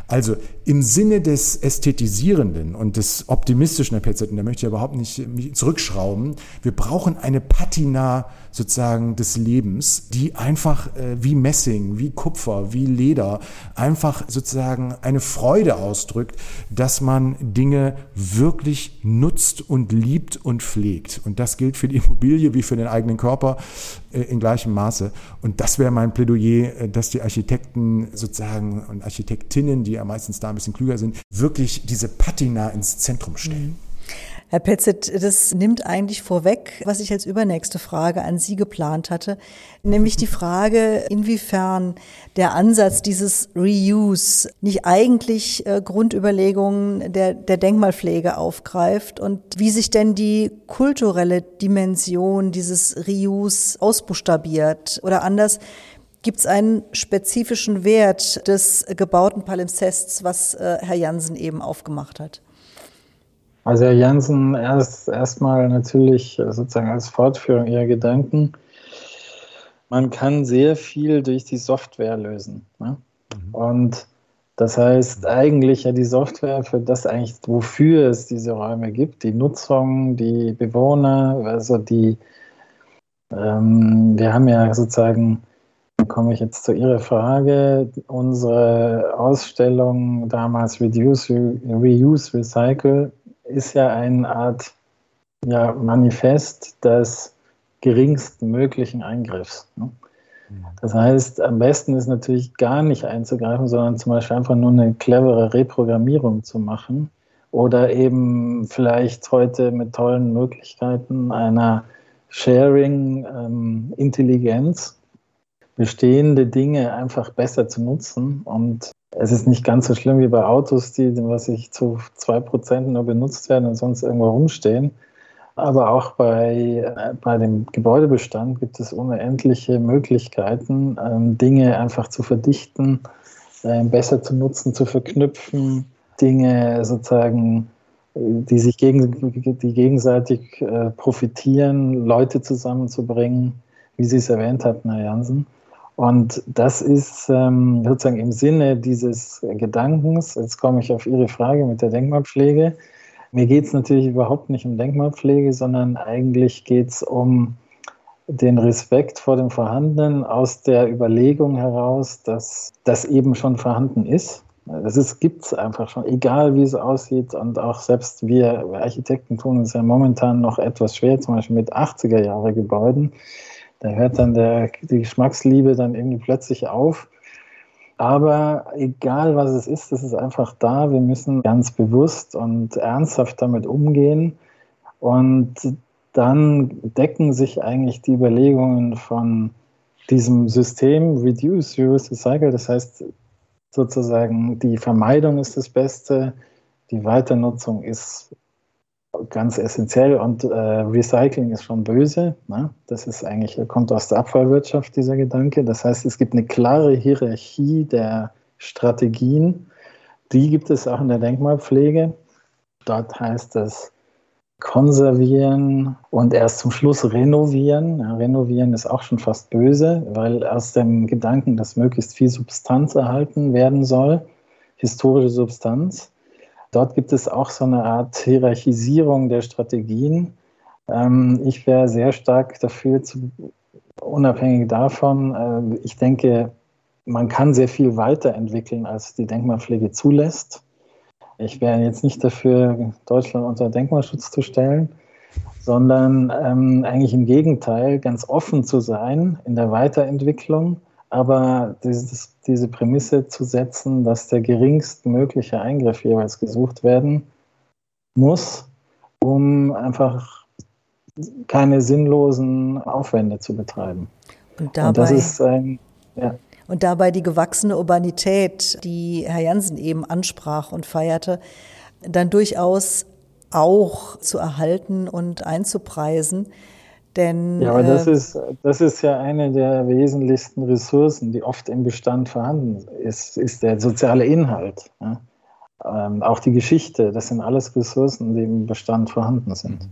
Also im Sinne des Ästhetisierenden und des optimistischen, Herr Petzet, da möchte ich überhaupt nicht zurückschrauben, wir brauchen eine Patina sozusagen des Lebens, die einfach äh, wie Messing, wie Kupfer, wie Leder einfach sozusagen eine Freude ausdrückt, dass man Dinge wirklich nutzt und liebt und pflegt. Und das gilt für die Immobilie wie für den eigenen Körper äh, in gleichem Maße. Und das wäre mein Plädoyer, äh, dass die Architekten sozusagen und Architektinnen, die ja meistens da ein bisschen klüger sind, wirklich diese Patina ins Zentrum stellen. Mhm. Herr Petzet, das nimmt eigentlich vorweg, was ich als übernächste Frage an Sie geplant hatte, nämlich die Frage, inwiefern der Ansatz dieses Reuse nicht eigentlich äh, Grundüberlegungen der, der Denkmalpflege aufgreift und wie sich denn die kulturelle Dimension dieses Reuse ausbuchstabiert oder anders, Gibt es einen spezifischen Wert des gebauten Palimpsests, was äh, Herr Jansen eben aufgemacht hat? Also Herr Jansen, erst erstmal natürlich äh, sozusagen als Fortführung Ihrer Gedanken. Man kann sehr viel durch die Software lösen. Ne? Mhm. Und das heißt eigentlich ja die Software für das eigentlich, wofür es diese Räume gibt, die Nutzung, die Bewohner, also die, ähm, wir haben ja sozusagen, da komme ich jetzt zu Ihrer Frage, unsere Ausstellung damals Reduce, Reuse, Recycle ist ja eine Art ja, Manifest des geringsten möglichen Eingriffs. Ne? Mhm. Das heißt, am besten ist natürlich gar nicht einzugreifen, sondern zum Beispiel einfach nur eine clevere Reprogrammierung zu machen oder eben vielleicht heute mit tollen Möglichkeiten einer Sharing-Intelligenz ähm, bestehende Dinge einfach besser zu nutzen und es ist nicht ganz so schlimm wie bei Autos, die, was ich zu zwei Prozent nur benutzt werden und sonst irgendwo rumstehen. Aber auch bei, äh, bei dem Gebäudebestand gibt es unendliche Möglichkeiten, ähm, Dinge einfach zu verdichten, äh, besser zu nutzen, zu verknüpfen, Dinge sozusagen, die sich gegen, die gegenseitig äh, profitieren, Leute zusammenzubringen, wie Sie es erwähnt hatten, Herr Jansen. Und das ist ähm, sozusagen im Sinne dieses Gedankens, jetzt komme ich auf Ihre Frage mit der Denkmalpflege, Mir geht es natürlich überhaupt nicht um Denkmalpflege, sondern eigentlich geht es um den Respekt vor dem Vorhandenen aus der Überlegung heraus, dass das eben schon vorhanden ist. Das gibt es einfach schon, egal wie es aussieht. Und auch selbst wir Architekten tun es ja momentan noch etwas schwer, zum Beispiel mit 80er-Jahre-Gebäuden. Da hört dann der, die Geschmacksliebe dann irgendwie plötzlich auf. Aber egal was es ist, es ist einfach da. Wir müssen ganz bewusst und ernsthaft damit umgehen. Und dann decken sich eigentlich die Überlegungen von diesem System Reduce, Use, Recycle. Das heißt sozusagen, die Vermeidung ist das Beste, die Weiternutzung ist ganz essentiell und äh, Recycling ist schon böse. Ne? Das ist eigentlich, kommt aus der Abfallwirtschaft, dieser Gedanke. Das heißt, es gibt eine klare Hierarchie der Strategien. Die gibt es auch in der Denkmalpflege. Dort heißt es konservieren und erst zum Schluss renovieren. Ja, renovieren ist auch schon fast böse, weil aus dem Gedanken, dass möglichst viel Substanz erhalten werden soll, historische Substanz. Dort gibt es auch so eine Art Hierarchisierung der Strategien. Ähm, ich wäre sehr stark dafür, zu, unabhängig davon, äh, ich denke, man kann sehr viel weiterentwickeln, als die Denkmalpflege zulässt. Ich wäre jetzt nicht dafür, Deutschland unter Denkmalschutz zu stellen, sondern ähm, eigentlich im Gegenteil, ganz offen zu sein in der Weiterentwicklung, aber dieses, diese Prämisse zu setzen, dass der geringstmögliche Eingriff jeweils gesucht werden muss, um einfach keine sinnlosen Aufwände zu betreiben. Und, dabei, Und das ist ein, ja. Und dabei die gewachsene Urbanität, die Herr Jansen eben ansprach und feierte, dann durchaus auch zu erhalten und einzupreisen. Denn, ja, aber das, äh, ist, das ist ja eine der wesentlichsten Ressourcen, die oft im Bestand vorhanden ist, ist der soziale Inhalt. Ja? Ähm, auch die Geschichte, das sind alles Ressourcen, die im Bestand vorhanden sind.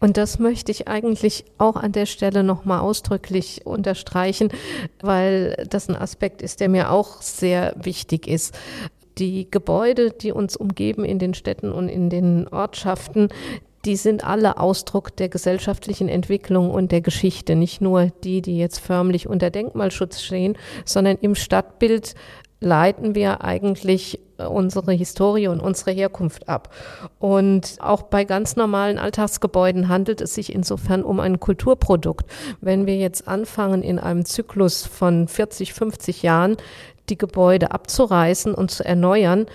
Und das möchte ich eigentlich auch an der Stelle nochmal ausdrücklich unterstreichen, weil das ein Aspekt ist, der mir auch sehr wichtig ist. Die Gebäude, die uns umgeben in den Städten und in den Ortschaften, die sind alle Ausdruck der gesellschaftlichen Entwicklung und der Geschichte. Nicht nur die, die jetzt förmlich unter Denkmalschutz stehen, sondern im Stadtbild leiten wir eigentlich äh, unsere Historie und unsere Herkunft ab. Und auch bei ganz normalen Alltagsgebäuden handelt es sich insofern um ein Kulturprodukt. Wenn wir jetzt anfangen, in einem Zyklus von 40, 50 Jahren die Gebäude abzureißen und zu erneuern,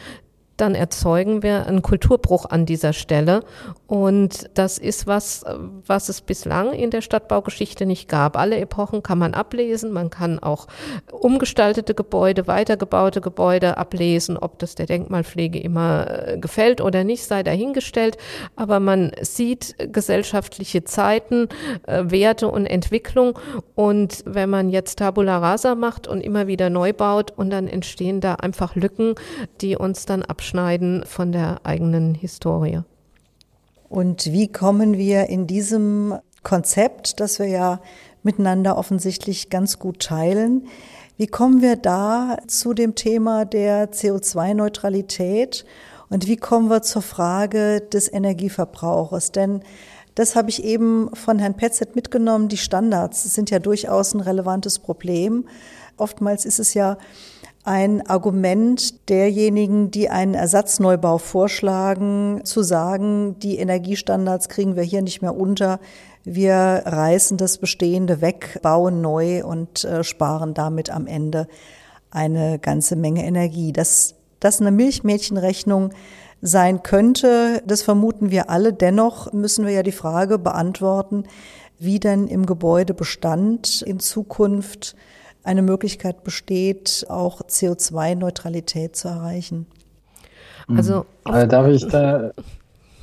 dann erzeugen wir einen Kulturbruch an dieser Stelle. Und das ist was, was es bislang in der Stadtbaugeschichte nicht gab. Alle Epochen kann man ablesen. Man kann auch umgestaltete Gebäude, weitergebaute Gebäude ablesen. Ob das der Denkmalpflege immer äh, gefällt oder nicht, sei dahingestellt. Aber man sieht gesellschaftliche Zeiten, äh, Werte und Entwicklung. Und wenn man jetzt Tabula Rasa macht und immer wieder neu baut und dann entstehen da einfach Lücken, die uns dann abschließen abschneiden von der eigenen Historie. Und wie kommen wir in diesem Konzept, das wir ja miteinander offensichtlich ganz gut teilen, wie kommen wir da zu dem Thema der CO2-Neutralität und wie kommen wir zur Frage des Energieverbrauchs? Denn das habe ich eben von Herrn Petzet mitgenommen. Die Standards sind ja durchaus ein relevantes Problem. Oftmals ist es ja ein Argument derjenigen, die einen Ersatzneubau vorschlagen, zu sagen, die Energiestandards kriegen wir hier nicht mehr unter. Wir reißen das Bestehende weg, bauen neu und äh, sparen damit am Ende eine ganze Menge Energie. Dass das eine Milchmädchenrechnung sein könnte, das vermuten wir alle. Dennoch müssen wir ja die Frage beantworten, wie denn im Gebäudebestand in Zukunft eine Möglichkeit besteht, auch CO2-Neutralität zu erreichen. Also, also darf ich da?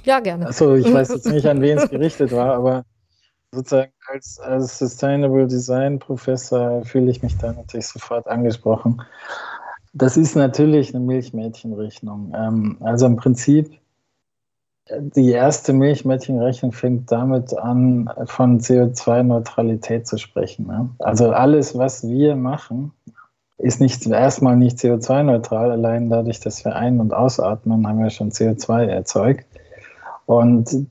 Ja, gerne. Also ich weiß jetzt nicht, an wen es gerichtet war, aber sozusagen als, als Sustainable Design Professor fühle ich mich da natürlich sofort angesprochen. Das ist natürlich eine Milchmädchenrechnung. Ähm, also im Prinzip die erste Milchmädchenrechnung fängt damit an, von CO2-Neutralität zu sprechen. Ne? Also alles, was wir machen, ist nicht erstmal nicht CO2-neutral. Allein dadurch, dass wir ein- und ausatmen, haben wir schon CO2 erzeugt. Und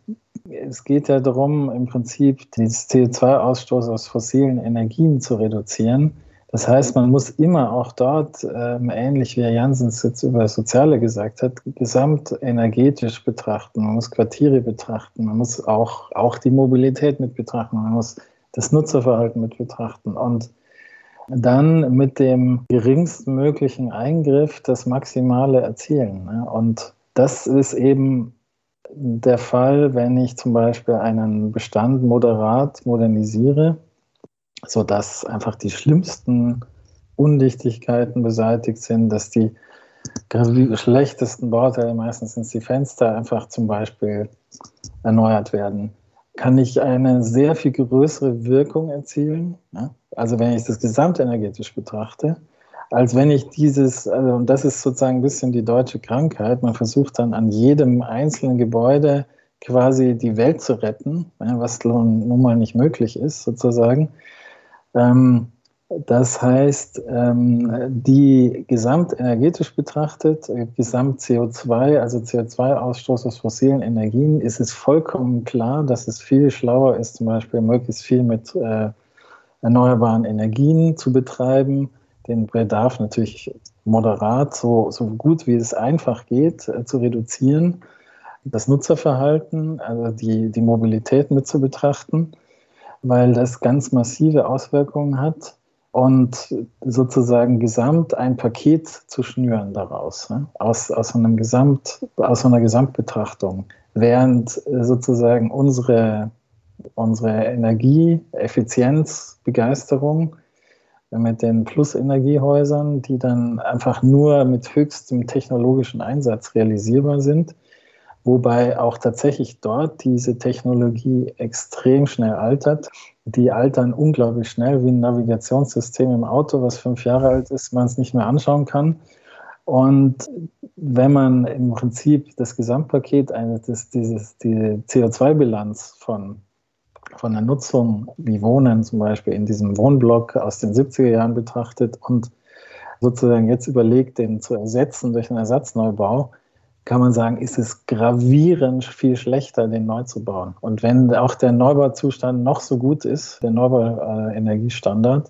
es geht ja darum, im Prinzip den CO2-Ausstoß aus fossilen Energien zu reduzieren. Das heißt, man muss immer auch dort, ähm, ähnlich wie Herr Jansens jetzt über Soziale gesagt hat, gesamtenergetisch betrachten. Man muss Quartiere betrachten. Man muss auch, auch die Mobilität mit betrachten. Man muss das Nutzerverhalten mit betrachten. Und dann mit dem geringstmöglichen Eingriff das Maximale erzielen. Ne? Und das ist eben der Fall, wenn ich zum Beispiel einen Bestand moderat modernisiere sodass einfach die schlimmsten Undichtigkeiten beseitigt sind, dass die schlechtesten Bauteile, meistens sind die Fenster, einfach zum Beispiel erneuert werden, kann ich eine sehr viel größere Wirkung erzielen. Ja? Also wenn ich das gesamtenergetisch betrachte, als wenn ich dieses, also und das ist sozusagen ein bisschen die deutsche Krankheit, man versucht dann an jedem einzelnen Gebäude quasi die Welt zu retten, was nun mal nicht möglich ist, sozusagen. Ähm, das heißt, ähm, die gesamtenergetisch betrachtet, äh, Gesamt-CO2, also CO2-Ausstoß aus fossilen Energien, ist es vollkommen klar, dass es viel schlauer ist, zum Beispiel möglichst viel mit äh, erneuerbaren Energien zu betreiben, den Bedarf natürlich moderat, so, so gut wie es einfach geht, äh, zu reduzieren, das Nutzerverhalten, also die, die Mobilität mit zu betrachten weil das ganz massive Auswirkungen hat und sozusagen gesamt ein Paket zu schnüren daraus, ne? aus, aus, einem Gesamt, aus einer Gesamtbetrachtung, während sozusagen unsere, unsere Energie, Effizienz, Begeisterung mit den Plusenergiehäusern, die dann einfach nur mit höchstem technologischen Einsatz realisierbar sind, wobei auch tatsächlich dort diese Technologie extrem schnell altert. Die altern unglaublich schnell wie ein Navigationssystem im Auto, was fünf Jahre alt ist, man es nicht mehr anschauen kann. Und wenn man im Prinzip das Gesamtpaket, eines, das, dieses, die CO2-Bilanz von, von der Nutzung wie Wohnen zum Beispiel in diesem Wohnblock aus den 70er Jahren betrachtet und sozusagen jetzt überlegt, den zu ersetzen durch einen Ersatzneubau, kann man sagen, ist es gravierend viel schlechter, den neu zu bauen. Und wenn auch der Neubauzustand noch so gut ist, der Neubau-Energiestandard,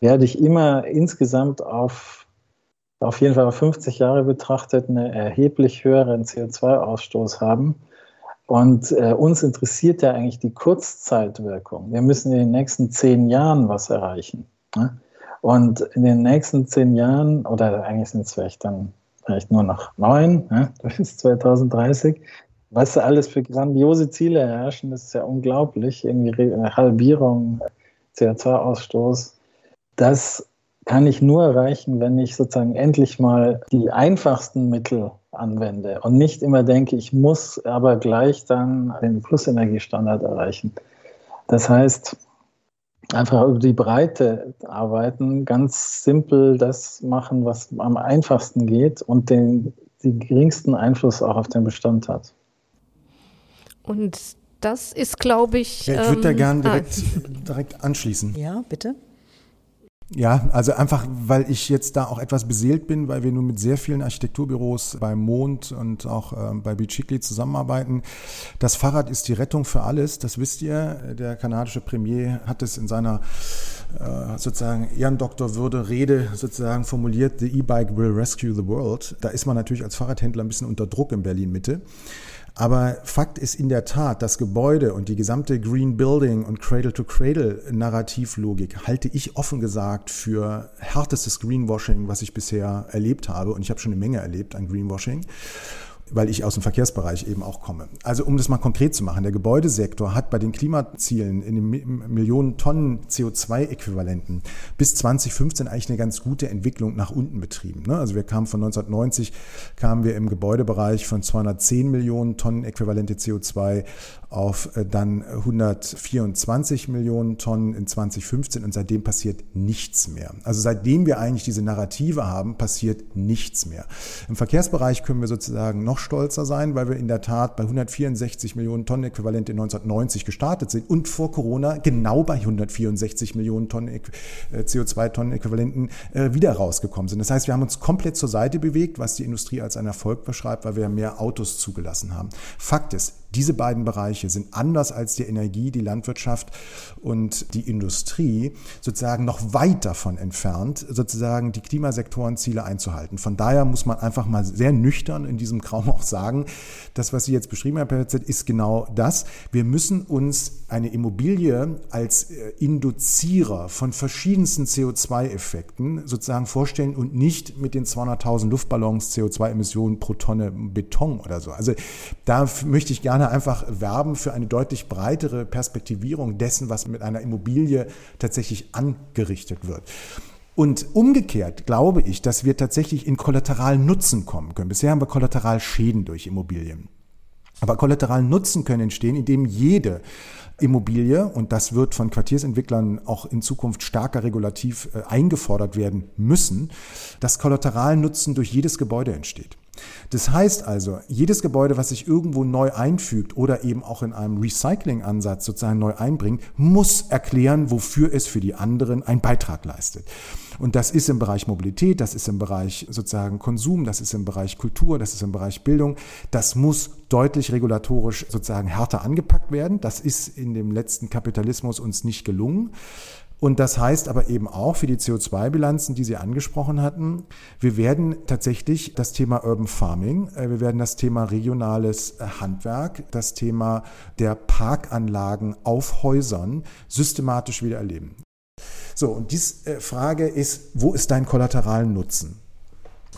werde ich immer insgesamt auf, auf jeden Fall auf 50 Jahre betrachtet einen erheblich höheren CO2-Ausstoß haben. Und äh, uns interessiert ja eigentlich die Kurzzeitwirkung. Wir müssen in den nächsten zehn Jahren was erreichen. Ne? Und in den nächsten zehn Jahren, oder eigentlich sind es vielleicht dann vielleicht nur noch neun ja, bis 2030. Was da alles für grandiose Ziele herrschen, das ist ja unglaublich. Irgendwie eine Halbierung, CO2-Ausstoß. Das kann ich nur erreichen, wenn ich sozusagen endlich mal die einfachsten Mittel anwende und nicht immer denke, ich muss aber gleich dann den Plusenergiestandard erreichen. Das heißt, einfach über die Breite arbeiten, ganz simpel das machen, was am einfachsten geht und den, den geringsten Einfluss auch auf den Bestand hat. Und das ist, glaube ich. Ja, ich würde ähm, da gerne direkt, ah. direkt anschließen. Ja, bitte. Ja, also einfach, weil ich jetzt da auch etwas beseelt bin, weil wir nun mit sehr vielen Architekturbüros beim Mond und auch äh, bei Bicicli zusammenarbeiten. Das Fahrrad ist die Rettung für alles, das wisst ihr. Der kanadische Premier hat es in seiner äh, sozusagen Ehrendoktorwürde Rede sozusagen formuliert, the E-Bike will rescue the world. Da ist man natürlich als Fahrradhändler ein bisschen unter Druck in Berlin Mitte. Aber Fakt ist in der Tat, das Gebäude und die gesamte Green Building und Cradle-to-Cradle-Narrativlogik halte ich offen gesagt für härtestes Greenwashing, was ich bisher erlebt habe. Und ich habe schon eine Menge erlebt an Greenwashing weil ich aus dem Verkehrsbereich eben auch komme. Also um das mal konkret zu machen, der Gebäudesektor hat bei den Klimazielen in den Millionen Tonnen CO2-Äquivalenten bis 2015 eigentlich eine ganz gute Entwicklung nach unten betrieben. Ne? Also wir kamen von 1990, kamen wir im Gebäudebereich von 210 Millionen Tonnen äquivalente CO2 auf äh, dann 124 Millionen Tonnen in 2015 und seitdem passiert nichts mehr. Also seitdem wir eigentlich diese Narrative haben, passiert nichts mehr. Im Verkehrsbereich können wir sozusagen noch stolzer sein, weil wir in der Tat bei 164 Millionen Tonnen Äquivalent in 1990 gestartet sind und vor Corona genau bei 164 Millionen Tonnen äh, CO2-Tonnen Äquivalenten äh, wieder rausgekommen sind. Das heißt, wir haben uns komplett zur Seite bewegt, was die Industrie als einen Erfolg beschreibt, weil wir mehr Autos zugelassen haben. Fakt ist, Diese beiden Bereiche sind anders als die Energie, die Landwirtschaft und die Industrie sozusagen noch weit davon entfernt, sozusagen die Klimasektorenziele einzuhalten. Von daher muss man einfach mal sehr nüchtern in diesem Raum auch sagen, das, was Sie jetzt beschrieben haben, ist genau das. Wir müssen uns eine Immobilie als äh, Induzierer von verschiedensten CO2-Effekten sozusagen vorstellen und nicht mit den 200.000 Luftballons CO2-Emissionen pro Tonne Beton oder so. Also da möchte ich gerne einfach werben für eine deutlich breitere Perspektivierung dessen, was mit einer Immobilie tatsächlich angerichtet wird. Und umgekehrt glaube ich, dass wir tatsächlich in kollateralen Nutzen kommen können. Bisher haben wir Kollateralschäden durch Immobilien. Aber kollateralen Nutzen können entstehen, indem jede Immobilie, und das wird von Quartiersentwicklern auch in Zukunft stärker regulativ äh, eingefordert werden müssen, dass Kollateralnutzen durch jedes Gebäude entsteht. Das heißt also, jedes Gebäude, was sich irgendwo neu einfügt oder eben auch in einem Recycling-Ansatz sozusagen neu einbringt, muss erklären, wofür es für die anderen einen Beitrag leistet. Und das ist im Bereich Mobilität, das ist im Bereich sozusagen Konsum, das ist im Bereich Kultur, das ist im Bereich Bildung. Das muss deutlich regulatorisch sozusagen härter angepackt werden. Das ist in dem letzten Kapitalismus uns nicht gelungen. Und das heißt aber eben auch für die CO2-Bilanzen, die Sie angesprochen hatten, wir werden tatsächlich das Thema Urban Farming, äh, wir werden das Thema regionales äh, Handwerk, das Thema der Parkanlagen auf Häusern systematisch wieder erleben. So, und diese äh, Frage ist, wo ist dein kollateralen Nutzen?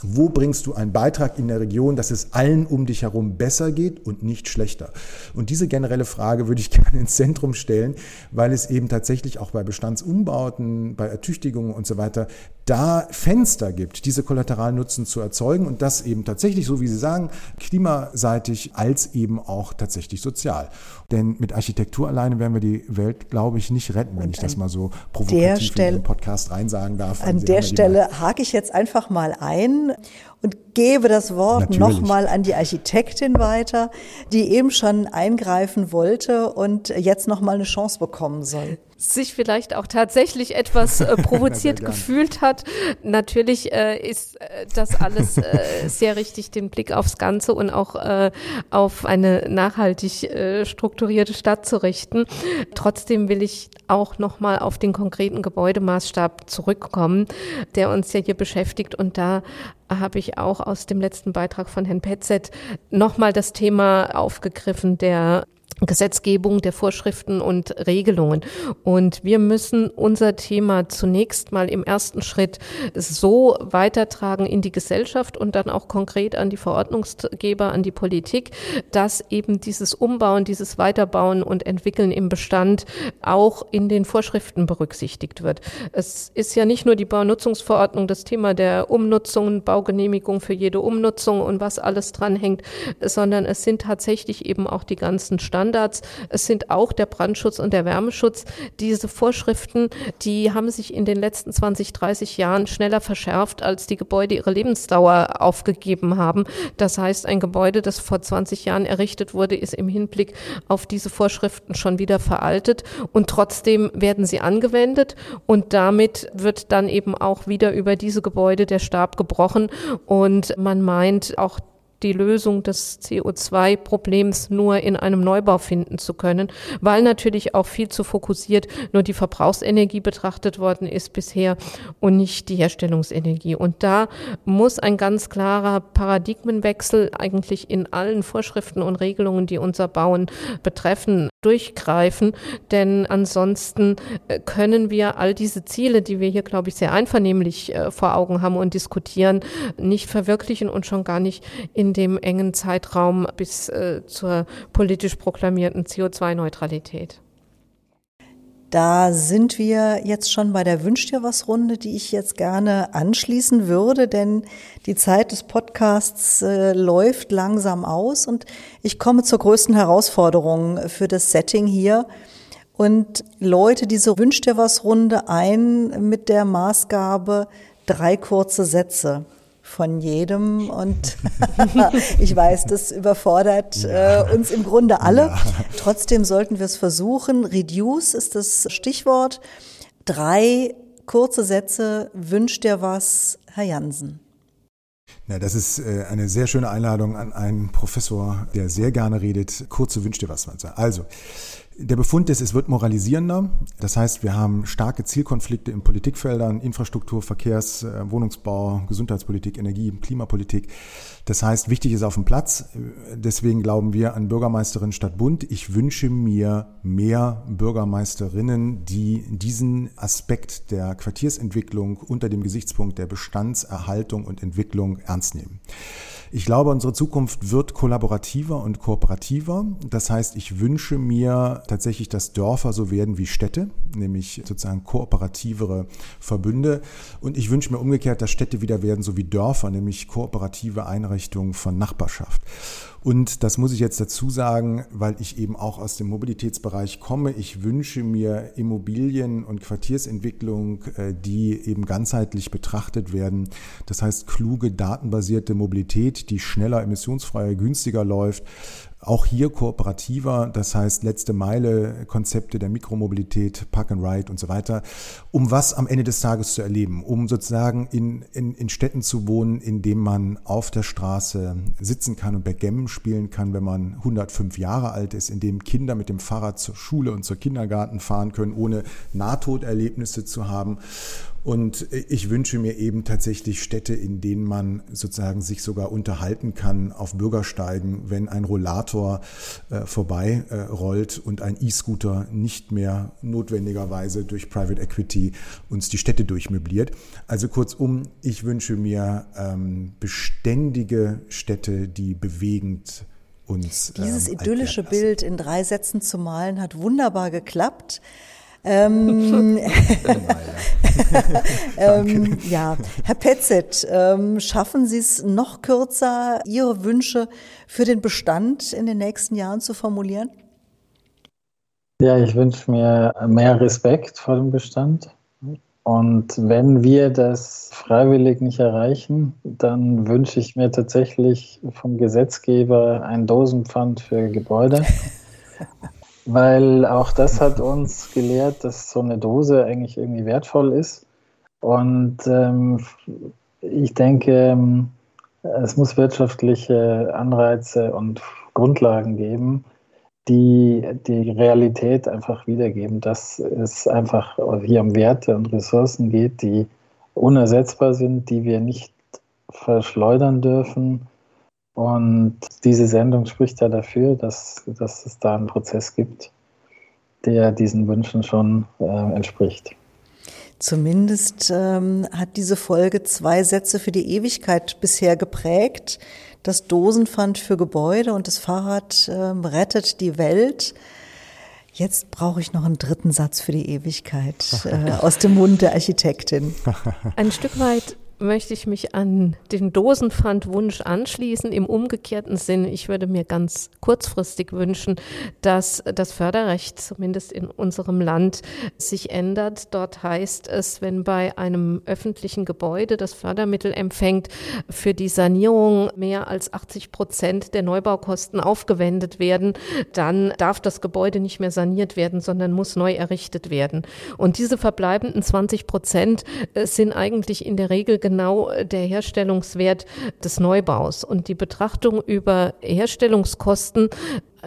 Wo bringst du einen Beitrag in der Region, dass es allen um dich herum besser geht und nicht schlechter? Und diese generelle Frage würde ich gerne ins Zentrum stellen, weil es eben tatsächlich auch bei Bestandsumbauten, bei Ertüchtigungen und so weiter da Fenster gibt, diese Kollateralnutzen zu erzeugen und das eben tatsächlich, so wie Sie sagen, klimaseitig als eben auch tatsächlich sozial. Denn mit Architektur alleine werden wir die Welt, glaube ich, nicht retten, wenn ich das mal so provokativ Stelle, in den Podcast reinsagen darf. An der Stelle hake ich jetzt einfach mal ein und gebe das Wort nochmal an die Architektin weiter, die eben schon eingreifen wollte und jetzt nochmal eine Chance bekommen soll sich vielleicht auch tatsächlich etwas äh, provoziert gefühlt hat. Natürlich äh, ist äh, das alles äh, sehr richtig, den Blick aufs Ganze und auch äh, auf eine nachhaltig äh, strukturierte Stadt zu richten. Trotzdem will ich auch nochmal auf den konkreten Gebäudemaßstab zurückkommen, der uns ja hier beschäftigt. Und da habe ich auch aus dem letzten Beitrag von Herrn Petzet nochmal das Thema aufgegriffen der Gesetzgebung der Vorschriften und Regelungen. Und wir müssen unser Thema zunächst mal im ersten Schritt so weitertragen in die Gesellschaft und dann auch konkret an die Verordnungsgeber, an die Politik, dass eben dieses Umbauen, dieses Weiterbauen und Entwickeln im Bestand auch in den Vorschriften berücksichtigt wird. Es ist ja nicht nur die Baunutzungsverordnung, das Thema der Umnutzung, Baugenehmigung für jede Umnutzung und was alles dranhängt, sondern es sind tatsächlich eben auch die ganzen Standards, Standards. Es sind auch der Brandschutz und der Wärmeschutz. Diese Vorschriften, die haben sich in den letzten 20, 30 Jahren schneller verschärft, als die Gebäude ihre Lebensdauer aufgegeben haben. Das heißt, ein Gebäude, das vor 20 Jahren errichtet wurde, ist im Hinblick auf diese Vorschriften schon wieder veraltet und trotzdem werden sie angewendet und damit wird dann eben auch wieder über diese Gebäude der Stab gebrochen und man meint auch die Lösung des CO2-Problems nur in einem Neubau finden zu können, weil natürlich auch viel zu fokussiert nur die Verbrauchsenergie betrachtet worden ist bisher und nicht die Herstellungsenergie. Und da muss ein ganz klarer Paradigmenwechsel eigentlich in allen Vorschriften und Regelungen, die unser Bauen betreffen, durchgreifen, denn ansonsten äh, können wir all diese Ziele, die wir hier, glaube ich, sehr einvernehmlich äh, vor Augen haben und diskutieren, nicht verwirklichen und schon gar nicht in dem engen Zeitraum bis äh, zur politisch proklamierten CO2-Neutralität. Da sind wir jetzt schon bei der Wünsch dir was Runde, die ich jetzt gerne anschließen würde, denn die Zeit des Podcasts äh, läuft langsam aus und ich komme zur größten Herausforderung für das Setting hier und läute diese Wünsch dir was Runde ein mit der Maßgabe drei kurze Sätze von jedem und ich weiß, das überfordert ja. äh, uns im Grunde alle. Ja. Trotzdem sollten wir es versuchen. Reduce ist das Stichwort. Drei kurze Sätze. Wünscht dir was, Herr Jansen? Ja, das ist äh, eine sehr schöne Einladung an einen Professor, der sehr gerne redet. Kurze Wünsche was, Manzer. Also, der Befund ist, es wird moralisierender. Das heißt, wir haben starke Zielkonflikte in Politikfeldern, Infrastruktur, Verkehrs, äh, Wohnungsbau, Gesundheitspolitik, Energie, Klimapolitik. Das heißt, wichtig ist auf dem Platz. Deswegen glauben wir an Bürgermeisterin statt Bund. Ich wünsche mir mehr Bürgermeisterinnen, die diesen Aspekt der Quartiersentwicklung unter dem Gesichtspunkt der Bestandserhaltung und Entwicklung ernst nehmen. Ich glaube, unsere Zukunft wird kollaborativer und kooperativer. Das heißt, ich wünsche mir tatsächlich, dass Dörfer so werden wie Städte, nämlich sozusagen kooperativere Verbünde. Und ich wünsche mir umgekehrt, dass Städte wieder werden so wie Dörfer, nämlich kooperative Einrichtungen von Nachbarschaft. Und das muss ich jetzt dazu sagen, weil ich eben auch aus dem Mobilitätsbereich komme. Ich wünsche mir Immobilien- und Quartiersentwicklung, äh, die eben ganzheitlich betrachtet werden. Das heißt, kluge, datenbasierte Mobilität, die schneller, emissionsfreier, günstiger läuft auch hier kooperativer, das heißt letzte Meile Konzepte der Mikromobilität, Park and Ride und so weiter, um was am Ende des Tages zu erleben, um sozusagen in, in, in Städten zu wohnen, in denen man auf der Straße sitzen kann und Backgammon spielen kann, wenn man 105 Jahre alt ist, in dem Kinder mit dem Fahrrad zur Schule und zur Kindergarten fahren können, ohne Nahtoderlebnisse zu haben und ich wünsche mir eben tatsächlich Städte, in denen man sozusagen sich sogar unterhalten kann auf Bürgersteigen, wenn ein Rollator äh, vorbei äh, rollt und ein E-Scooter nicht mehr notwendigerweise durch Private Equity uns die Städte durchmöbliert. Also kurzum, ich wünsche mir ähm, beständige Städte, die bewegend uns. Dieses ähm, idyllische Bild in drei Sätzen zu malen hat wunderbar geklappt. Ähm, ähm, ja, Herr Petzet, ähm, schaffen Sie es noch kürzer, Ihre Wünsche für den Bestand in den nächsten Jahren zu formulieren? Ja, ich wünsche mir mehr Respekt vor dem Bestand. Und wenn wir das freiwillig nicht erreichen, dann wünsche ich mir tatsächlich vom Gesetzgeber ein Dosenpfand für Gebäude. weil auch das hat uns gelehrt, dass so eine Dose eigentlich irgendwie wertvoll ist. Und ähm, ich denke, ähm, es muss wirtschaftliche Anreize und Grundlagen geben, die die Realität einfach wiedergeben, dass es einfach hier um Werte und Ressourcen geht, die unersetzbar sind, die wir nicht verschleudern dürfen und diese Sendung spricht ja dafür, dass, dass es da einen Prozess gibt, der diesen Wünschen schon äh, entspricht. Zumindest ähm, hat diese Folge zwei Sätze für die Ewigkeit bisher geprägt. Das Dosenpfand für Gebäude und das Fahrrad ähm, rettet die Welt. Jetzt brauche ich noch einen dritten Satz für die Ewigkeit äh, aus dem Mund der Architektin. Ein Stück weit möchte ich mich an den Dosenpfandwunsch anschließen. Im umgekehrten Sinn, ich würde mir ganz kurzfristig wünschen, dass das Förderrecht zumindest in unserem Land sich ändert. Dort heißt es, wenn bei einem öffentlichen Gebäude das Fördermittel empfängt, für die Sanierung mehr als 80 Prozent der Neubaukosten aufgewendet werden, dann darf das Gebäude nicht mehr saniert werden, sondern muss neu errichtet werden. Und diese verbleibenden 20 Prozent sind eigentlich in der Regel genau äh, der Herstellungswert des Neubaus. Und die Betrachtung über Herstellungskosten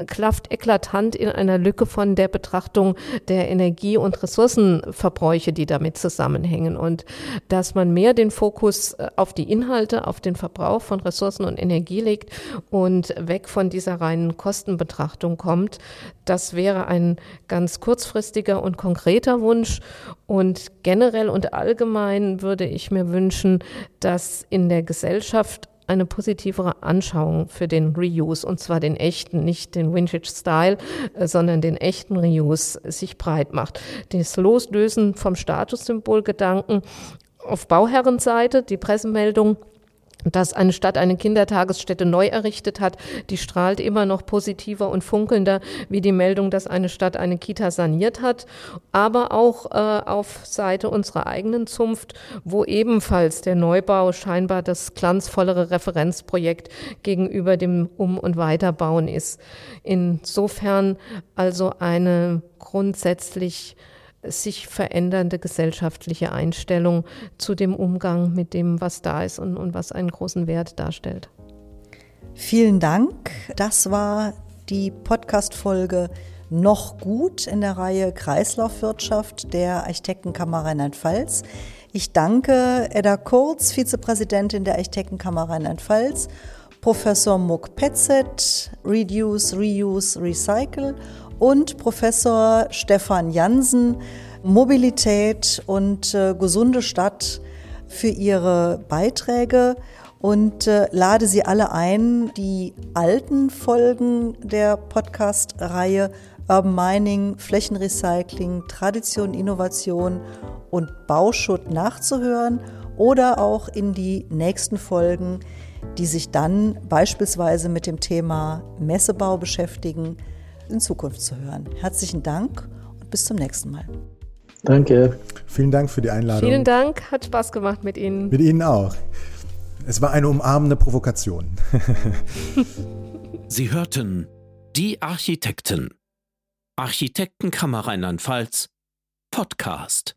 klafft eklatant in einer Lücke von der Betrachtung der Energie- und Ressourcenverbräuche, die damit zusammenhängen. Und dass man mehr den Fokus äh, auf die Inhalte, auf den Verbrauch von Ressourcen und Energie legt und weg von dieser reinen Kostenbetrachtung kommt, das wäre ein ganz kurzfristiger und konkreter Wunsch. Und generell und allgemein würde ich mir wünschen, dass in der Gesellschaft eine positivere Anschauung für den Reuse, und zwar den echten, nicht den Vintage-Style, äh, sondern den echten Reuse sich breit macht. Das Loslösen vom Statussymbolgedanken auf Bauherrenseite, die Pressemeldung, dass eine Stadt eine Kindertagesstätte neu errichtet hat, die strahlt immer noch positiver und funkelnder wie die Meldung, dass eine Stadt eine Kita saniert hat, aber auch äh, auf Seite unserer eigenen Zunft, wo ebenfalls der Neubau scheinbar das glanzvollere Referenzprojekt gegenüber dem Um- und Weiterbauen ist. Insofern also eine grundsätzlich sich verändernde gesellschaftliche Einstellung zu dem Umgang mit dem, was da ist und, und was einen großen Wert darstellt. Vielen Dank. Das war die Podcast-Folge noch gut in der Reihe Kreislaufwirtschaft der Architektenkammer Rheinland-Pfalz. Ich danke Edda Kurz, Vizepräsidentin der Architektenkammer Rheinland-Pfalz, Professor Muck Petzet, Reduce, Reuse, Recycle und Professor Stefan Jansen, Mobilität und äh, gesunde Stadt für ihre Beiträge. Und äh, lade Sie alle ein, die alten Folgen der Podcast-Reihe Urban Mining, Flächenrecycling, Tradition, Innovation und Bauschutt nachzuhören oder auch in die nächsten Folgen, die sich dann beispielsweise mit dem Thema Messebau beschäftigen, in Zukunft zu hören. Herzlichen Dank und bis zum nächsten Mal. Danke. Vielen Dank für die Einladung. Vielen Dank, hat Spaß gemacht mit Ihnen. Mit Ihnen auch. Es war eine umarmende Provokation. Sie hörten die Architekten. Architektenkammer Rheinland-Pfalz Podcast.